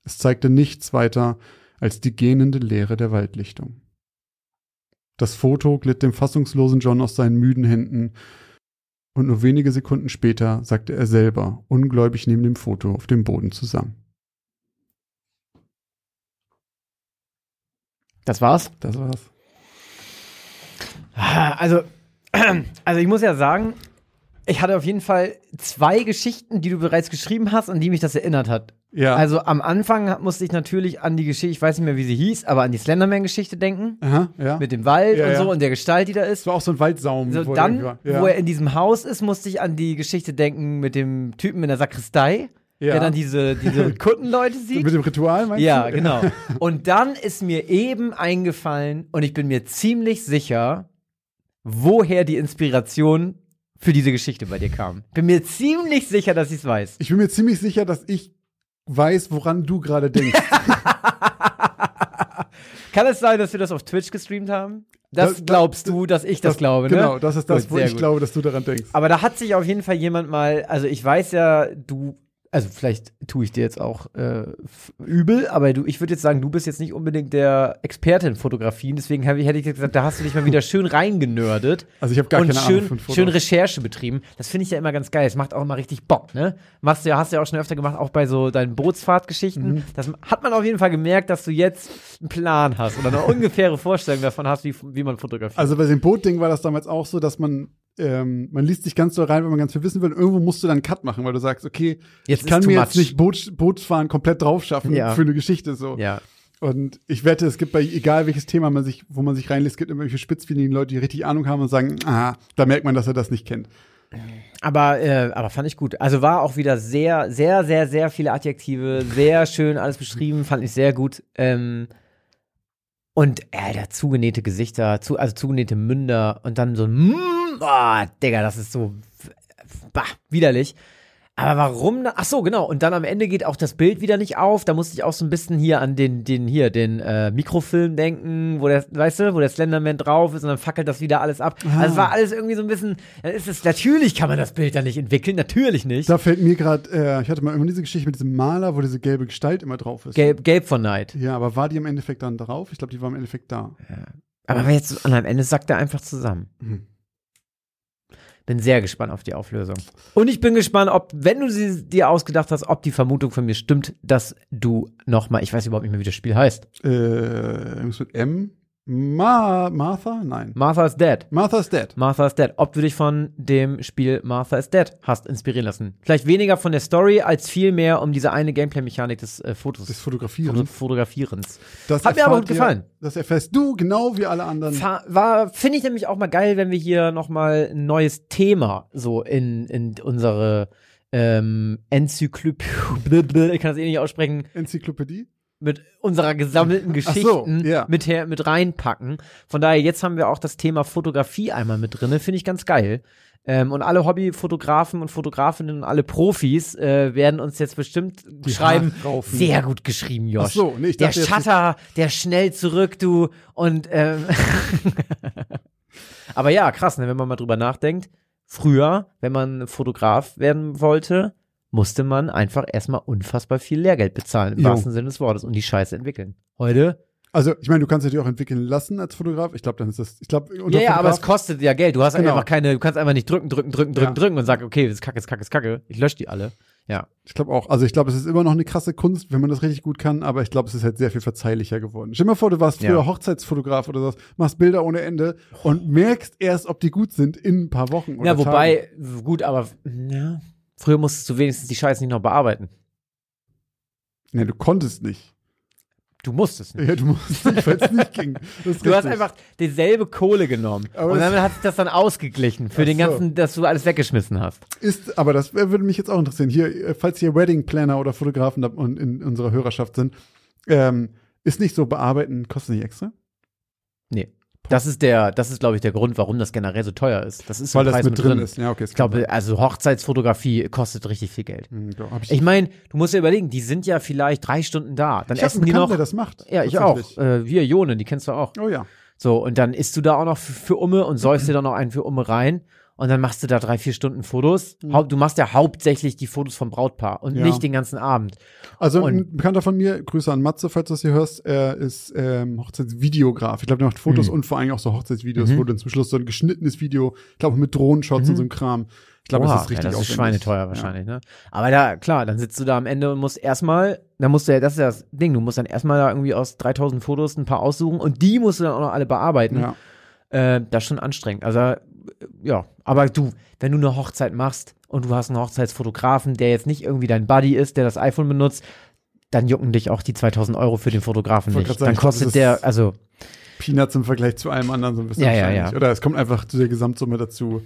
Es zeigte nichts weiter als die gähnende Leere der Waldlichtung. Das Foto glitt dem fassungslosen John aus seinen müden Händen, und nur wenige Sekunden später sagte er selber, ungläubig neben dem Foto, auf dem Boden zusammen. Das war's? Das war's. Also, [clears throat] also ich muss ja sagen, ich hatte auf jeden Fall zwei Geschichten, die du bereits geschrieben hast, an die mich das erinnert hat. Ja. Also am Anfang musste ich natürlich an die Geschichte, ich weiß nicht mehr, wie sie hieß, aber an die Slenderman-Geschichte denken. Aha, ja. Mit dem Wald Ja, und ja. so und der Gestalt, die da ist. das war auch so ein Waldsaum. So, wo er dann, ja. wo er in diesem Haus ist, musste ich an die Geschichte denken mit dem Typen in der Sakristei, Ja. der dann diese, diese [laughs] Kuttenleute sieht. Mit dem Ritual, meinst Ja, du? genau. [laughs] Und dann ist mir eben eingefallen, und ich bin mir ziemlich sicher, woher die Inspiration für diese Geschichte bei dir kam. Bin mir ziemlich sicher, dass ich es weiß. Ich bin mir ziemlich sicher, dass ich weiß, woran du gerade denkst. [laughs] Kann es sein, dass wir das auf Twitch gestreamt haben? Das, Das- das- glaubst du, dass ich das, glaube, ne? Genau, das ist das, Gut, wo ich gut. glaube, dass du daran denkst. Aber da hat sich auf jeden Fall jemand mal, also ich weiß ja, du, also vielleicht tue ich dir jetzt auch äh, übel, aber du, ich würde jetzt sagen, du bist jetzt nicht unbedingt der Experte in Fotografien, deswegen ich, hätte ich gesagt, da hast du dich mal wieder schön reingenördet [laughs] Also ich habe gar und keine schön, Ahnung von Fotos. schön Recherche betrieben. Das finde ich ja immer ganz geil. Es macht auch immer richtig Bock, ne? Machst du ja, hast du ja auch schon öfter gemacht, auch bei so deinen Bootsfahrtgeschichten. Mhm. Das hat man auf jeden Fall gemerkt, dass du jetzt einen Plan hast oder eine [laughs] ungefähre Vorstellung davon hast, wie, wie man fotografiert. Also bei dem Bootding war das damals auch so, dass man ähm, man liest sich ganz so rein, wenn man ganz viel wissen will. Irgendwo musst du dann einen Cut machen, weil du sagst, okay, Jetzt ich kann mir jetzt much. nicht Boot, Bootsfahren komplett drauf schaffen Ja. für eine Geschichte so. ja. Und ich wette, es gibt bei egal welches Thema man sich, wo man sich reinliest, es gibt irgendwelche spitzfindigen Leute, die richtig Ahnung haben und sagen, ah, da merkt man, dass er das nicht kennt. Aber, äh, aber fand ich gut. Also war auch wieder sehr, sehr, sehr, sehr viele Adjektive, sehr schön alles beschrieben, fand ich sehr gut. Ähm, und Alter, zugenähte Gesichter, zu, also zugenähte Münder und dann so ein oh, Digga, das ist so bah, widerlich. Aber warum? da- Ach so, genau. Und dann am Ende geht auch das Bild wieder nicht auf. Da musste ich auch so ein bisschen hier an den, den hier, den äh, Mikrofilm denken, wo der, weißt du, wo der Slenderman drauf ist und dann fackelt das wieder alles ab. Also es war alles irgendwie so ein bisschen. Dann ist es natürlich kann man das Bild dann nicht entwickeln, natürlich nicht. Da fällt mir gerade, äh, ich hatte mal immer diese Geschichte mit diesem Maler, wo diese gelbe Gestalt immer drauf ist. Gelb, Gelb von Neid. Ja, aber war die im Endeffekt dann drauf? Ich glaube, die war im Endeffekt da. Aber jetzt und am Ende sackt er einfach zusammen. Mhm. Bin sehr gespannt auf die Auflösung. Und ich bin gespannt, ob, wenn du sie dir ausgedacht hast, ob die Vermutung von mir stimmt, dass du nochmal, ich weiß überhaupt nicht mehr, wie das Spiel heißt. Äh, irgendwas mit M? Ma Martha? Nein. Martha's Dead. Martha's Dead. Martha's Dead. Ob du dich von dem Spiel Martha is Dead hast inspirieren lassen. Vielleicht weniger von der Story, als viel mehr um diese eine Gameplay-Mechanik des äh, Fotos. Das Fotografieren. Foto- Fotografierens. Das Hat mir aber gut gefallen. Ihr, das erfährst du genau wie alle anderen. Fa- War, finde ich nämlich auch mal geil, wenn wir hier nochmal ein neues Thema so in, in unsere ähm, Enzyklopädie, [laughs] ich kann das eh nicht aussprechen, Enzyklopädie? Mit unserer gesammelten [laughs] Ach so, Geschichten ja. mit, her, mit reinpacken. Von daher, jetzt haben wir auch das Thema Fotografie einmal mit drinne, finde ich ganz geil. Ähm, und alle Hobbyfotografen und Fotografinnen und alle Profis äh, werden uns jetzt bestimmt schreiben. Haare raufen. Sehr gut geschrieben, Josh. Ach so, nee, ich der Shutter, der schnell zurück, du. Und ähm, [laughs] aber ja, krass, ne, wenn man mal drüber nachdenkt. Früher, wenn man Fotograf werden wollte, musste man einfach erstmal unfassbar viel Lehrgeld bezahlen, im Jo. wahrsten Sinne des Wortes, und die Scheiße entwickeln. Heute? Also, ich meine, du kannst dich auch entwickeln lassen als Fotograf. Ich glaube, dann ist das, ich glaube, Ja, ja, aber es kostet ja Geld. Du hast Genau. einfach keine, du kannst einfach nicht drücken, drücken, drücken, drücken, Ja. drücken und sagen, okay, das ist kacke, das ist kacke, das ist kacke. Ich lösche die alle. Ja. Ich glaube auch. Also ich glaube, es ist immer noch eine krasse Kunst, wenn man das richtig gut kann, aber ich glaube, es ist halt sehr viel verzeihlicher geworden. Stell dir mal vor, du warst früher Ja. Hochzeitsfotograf oder so, machst Bilder ohne Ende und merkst erst, ob die gut sind in ein paar Wochen oder Ja, Tagen. wobei, gut, aber ja, früher musstest du wenigstens die Scheiße nicht noch bearbeiten. Nee, du konntest nicht. Du musstest nicht. Ja, du musst nicht, weil es nicht [laughs] ging. Du hast richtig. einfach dieselbe Kohle genommen. Aber und damit hat sich das dann ausgeglichen für den so. ganzen, dass du alles weggeschmissen hast. Ist, aber das würde mich jetzt auch interessieren. Hier, äh, falls hier Wedding Planner oder Fotografen in unserer Hörerschaft sind, ähm, ist nicht so bearbeiten, kostet nicht extra? Nee. Das ist der, das ist, glaube ich, der Grund, warum das generell so teuer ist. Das ist so Weil das mit drin ist. Ja, okay. Ich glaube, also Hochzeitsfotografie kostet richtig viel Geld. Hm, hab ich, Ich meine, du musst ja überlegen, die sind ja vielleicht drei Stunden da. Dann ich essen die noch. der das macht. ja, ich auch. Äh, wir Jone, die kennst du auch. Oh ja. So, und dann isst du da auch noch für, für Umme und säufst [clears throat] dir dann noch einen für Umme rein. Und dann machst du da drei, vier Stunden Fotos. Haupt, du machst ja hauptsächlich die Fotos vom Brautpaar und Mhm. Ja. nicht den ganzen Abend. Also Und- ein Bekannter von mir, Grüße an Matze, falls du das hier hörst, er ist ähm, Hochzeitsvideograf. Ich glaube, der macht Fotos Mhm. und vor allem auch so Hochzeitsvideos, Mhm. wo dann zum Schluss so ein geschnittenes Video, ich glaube mit Drohnenshots und so einem Kram. Ich glaube, das ist richtig ja, das ist schweineteuer wahrscheinlich, ne? Aber da, klar, dann sitzt du da am Ende und musst erstmal, da musst du ja, das ist ja das Ding, du musst dann erstmal da irgendwie aus 3000 Fotos ein paar aussuchen und die musst du dann auch noch alle bearbeiten. Ja. Äh, das ist schon anstrengend. Also, ja, aber du, wenn du eine Hochzeit machst und du hast einen Hochzeitsfotografen, der jetzt nicht irgendwie dein Buddy ist, der das iPhone benutzt, dann jucken dich auch die 2000 Euro für den Fotografen nicht. sagen, dann kostet der, also, Peanuts im Vergleich zu allem anderen so ein bisschen Ja, ja, ja. Oder es kommt einfach zu der Gesamtsumme dazu.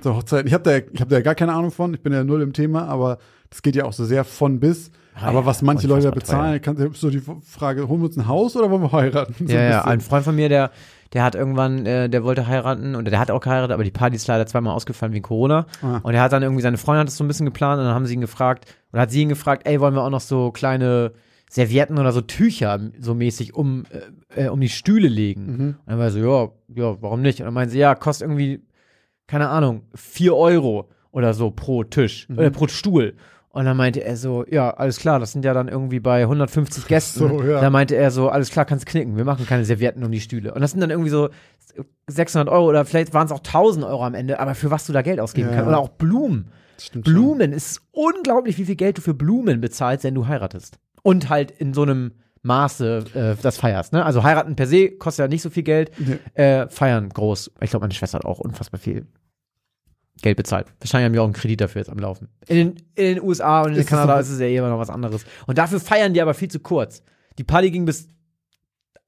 Zur Hochzeit. Ich habe da, ich hab da gar keine Ahnung von. Ich bin ja null im Thema, aber das geht ja auch so sehr von bis. Ah aber ja, was manche Leute da unfassbar teuer. bezahlen, kann, so die Frage, holen wir uns ein Haus oder wollen wir heiraten? So ja, ein ja, ein Freund von mir, der, der hat irgendwann, äh, der wollte heiraten und der hat auch geheiratet, aber die Party ist leider zweimal ausgefallen wegen Corona. Ah. Und er hat dann irgendwie, seine Freundin hat das so ein bisschen geplant und dann haben sie ihn gefragt, oder hat sie ihn gefragt, ey, wollen wir auch noch so kleine Servietten oder so Tücher so mäßig um, äh, äh, um die Stühle legen? Mhm. Und dann war er so, ja, ja, warum nicht? Und dann meinen sie, ja, kostet irgendwie, keine Ahnung, vier Euro oder so pro Tisch, Mhm. äh, pro Stuhl. Und dann meinte er so, ja, alles klar, das sind ja dann irgendwie bei 150 Gästen. so, ja. Da meinte er so, alles klar, kannst knicken, wir machen keine Servietten um die Stühle. Und das sind dann irgendwie so 600 Euro oder vielleicht waren es auch 1000 Euro am Ende, aber für was du da Geld ausgeben Ja. kannst. Oder auch Blumen. Stimmt schon. Blumen, es ist unglaublich, wie viel Geld du für Blumen bezahlst, wenn du heiratest. Und halt in so einem Maße äh, das feierst. Ne? Also heiraten per se kostet ja nicht so viel Geld. Nee. Äh, feiern groß. Ich glaube, meine Schwester hat auch unfassbar viel Geld bezahlt. Wahrscheinlich haben die auch einen Kredit dafür jetzt am Laufen. In den, in den USA und in Ist Kanada doch- ist es ja eh immer noch was anderes. Und dafür feiern die aber viel zu kurz. Die Party ging bis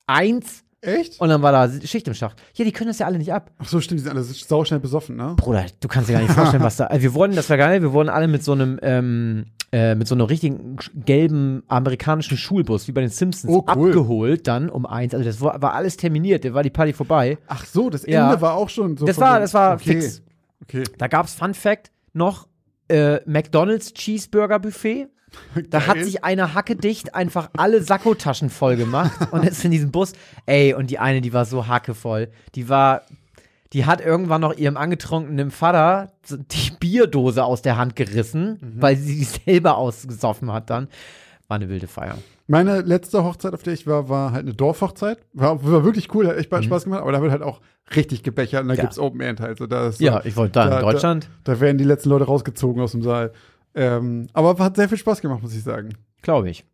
eins Echt? und dann war da Schicht im Schacht. Ja, die können das ja alle nicht ab. Ach so, stimmt, die sind alle sauschnell besoffen, ne? Bruder, du kannst dir gar nicht vorstellen, was da. Also [laughs] wir wurden, das war geil, wir wurden alle mit so einem, ähm, äh, mit so einem richtigen gelben amerikanischen Schulbus, wie bei den Simpsons, Oh, cool. abgeholt dann um eins. Also das war, war alles terminiert, da war die Party vorbei. Ach so, das Ende Ja. war auch schon so. Das war, so- das war okay. fix. Okay. Da gab's Fun Fact noch äh, McDonald's Cheeseburger Buffet. Da hat Geil. sich einer hackedicht einfach alle Sakkotaschen voll gemacht [laughs] und ist in diesem Bus. Ey, und die eine, die war so hackevoll. Die war, die hat irgendwann noch ihrem angetrunkenen Vater die Bierdose aus der Hand gerissen, Mhm. weil sie die selber ausgesoffen hat dann. War eine wilde Feier. Meine letzte Hochzeit, auf der ich war, war halt eine Dorfhochzeit. War, war wirklich cool, hat echt Spaß gemacht, aber da wird halt auch richtig gebechert und da Mhm. Ja. gibt's Open End halt. So, da ist so, Ja, ich wollte da, da- in Deutschland, Da, werden die letzten Leute rausgezogen aus dem Saal. Ähm, aber hat sehr viel Spaß gemacht, muss ich sagen. glaube ich.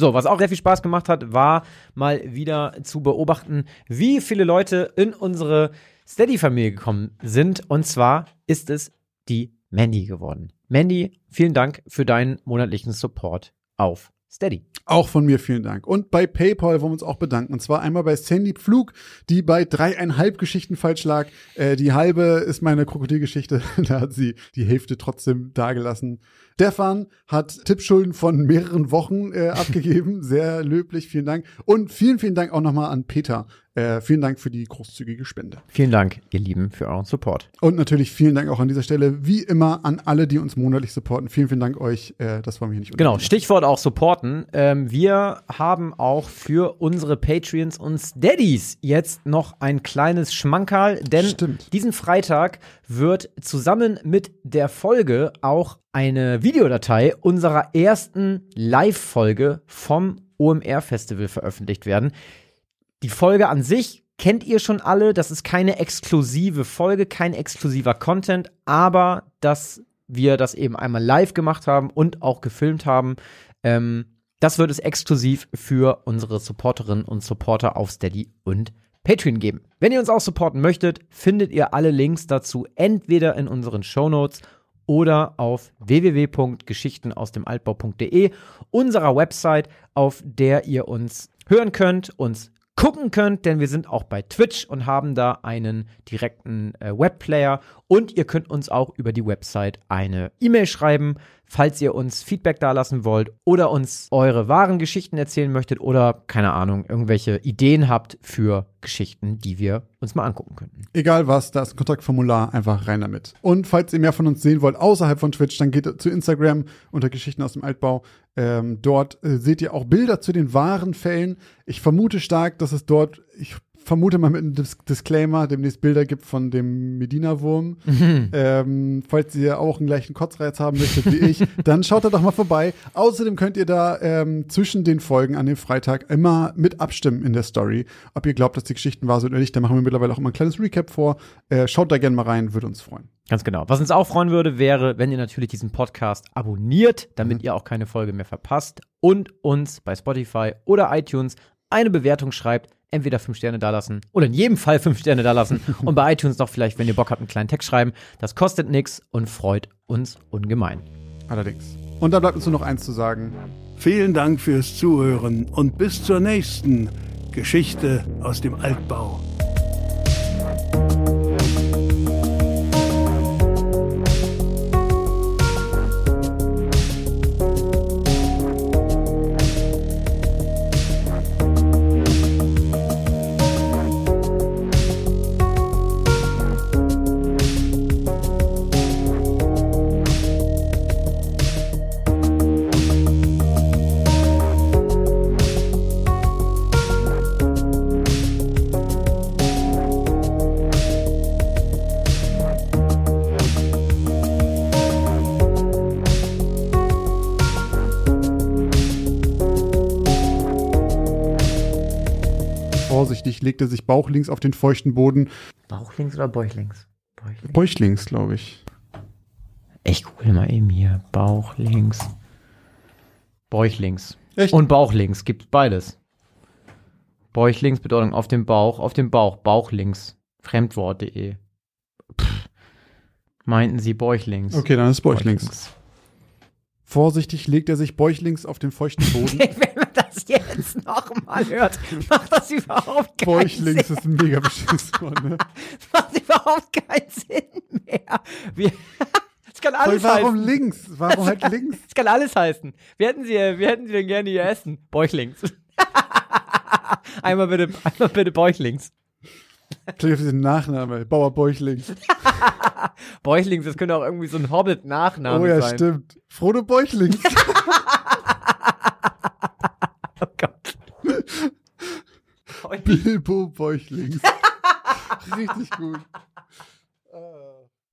So, was auch sehr viel Spaß gemacht hat, war mal wieder zu beobachten, wie viele Leute in unsere Steady-Familie gekommen sind. Und zwar ist es die Mandy geworden. Mandy, vielen Dank für deinen monatlichen Support auf Steady. Auch von mir vielen Dank. Und bei PayPal wollen wir uns auch bedanken. Und zwar einmal bei Sandy Pflug, die bei dreieinhalb Geschichten falsch lag. Äh, die halbe ist meine Krokodilgeschichte. [laughs] da hat sie die Hälfte trotzdem dagelassen. Stefan hat Tippschulden von mehreren Wochen äh, [laughs] abgegeben. Sehr löblich, vielen Dank. Und vielen, vielen Dank auch nochmal an Peter. Äh, vielen Dank für die großzügige Spende. Vielen Dank, ihr Lieben, für euren Support. Und natürlich vielen Dank auch an dieser Stelle, wie immer, an alle, die uns monatlich supporten. Vielen, vielen Dank euch. Äh, das wollen wir hier nicht Genau, Stichwort auch supporten. Ähm, wir haben auch für unsere Patreons und Steadies jetzt noch ein kleines Schmankerl, denn Stimmt. diesen Freitag wird zusammen mit der Folge auch eine Videodatei unserer ersten Live-Folge vom OMR-Festival veröffentlicht werden. Die Folge an sich kennt ihr schon alle. Das ist keine exklusive Folge, kein exklusiver Content, aber dass wir das eben einmal live gemacht haben und auch gefilmt haben, ähm, das wird es exklusiv für unsere Supporterinnen und Supporter auf Steady und Patreon geben. Wenn ihr uns auch supporten möchtet, findet ihr alle Links dazu entweder in unseren Shownotes oder auf www.geschichtenausdemaltbau.de, unserer Website, auf der ihr uns hören könnt, uns gucken könnt, denn wir sind auch bei Twitch und haben da einen direkten äh, Webplayer und ihr könnt uns auch über die Website eine E-Mail schreiben, falls ihr uns Feedback dalassen wollt oder uns eure wahren Geschichten erzählen möchtet oder keine Ahnung, irgendwelche Ideen habt für Geschichten, die wir uns mal angucken könnten. Egal was, da ist ein Kontaktformular, einfach rein damit. Und falls ihr mehr von uns sehen wollt außerhalb von Twitch, dann geht zu Instagram unter Geschichten aus dem Altbau. Ähm, dort äh, seht ihr auch Bilder zu den wahren Fällen. Ich vermute stark, dass es dort, ich vermute mal mit einem Dis Disclaimer, demnächst Bilder gibt von dem Medina-Wurm. Ähm, falls ihr auch einen gleichen Kotzreiz haben möchtet wie ich, [laughs] dann schaut da doch mal vorbei. Außerdem könnt ihr da ähm, zwischen den Folgen an dem Freitag immer mit abstimmen in der Story, ob ihr glaubt, dass die Geschichten wahr sind oder nicht. Da machen wir mittlerweile auch immer ein kleines Recap vor. Äh, schaut da gerne mal rein, würde uns freuen. Ganz genau. Was uns auch freuen würde, wäre, wenn ihr natürlich diesen Podcast abonniert, damit ihr auch keine Folge mehr verpasst und uns bei Spotify oder iTunes eine Bewertung schreibt. Entweder fünf Sterne dalassen oder in jedem Fall fünf Sterne dalassen [laughs] und bei iTunes noch vielleicht, wenn ihr Bock habt, einen kleinen Text schreiben. Das kostet nichts und freut uns ungemein. Allerdings. Und da bleibt uns nur noch eins zu sagen. Vielen Dank fürs Zuhören und bis zur nächsten Geschichte aus dem Altbau. Vorsichtig legt er sich bauchlinks auf den feuchten Boden. Bauchlings oder Bäuchlings? Bäuchlings. Bäuchlings, glaube ich. Ich google mal eben hier. Bauchlings. Bäuchlings. Echt? Und Bauchlings. Gibt beides. Bäuchlings Bedeutung auf dem Bauch, auf dem Bauch, Bauchlings. Fremdwort.de. Meinten Sie Bäuchlings? Okay, dann ist Bäuchlings. Vorsichtig legt er sich bäuchlings auf den feuchten Boden. [laughs] Wenn man das jetzt nochmal hört, macht das überhaupt keinen Bäuchlings Sinn. ist ein mega beschissenes Wort, ne? [laughs] macht überhaupt keinen Sinn mehr. Wir, [laughs] es kann Voll, alles warum heißen. links? Warum halt links? Es kann alles heißen. Wir hätten sie, wir hätten sie denn gerne hier essen. Bäuchlings. einmal bitte, einmal bitte Bäuchlings. Gleich auf diesen Nachname. Bauer Bäuchlings. [laughs] Bäuchlings, das könnte auch irgendwie so ein Hobbit-Nachname Oh ja, sein. stimmt. Frodo Bäuchlings. [laughs] Oh Gott. Bilbo Bäuchlings. [laughs] Richtig gut.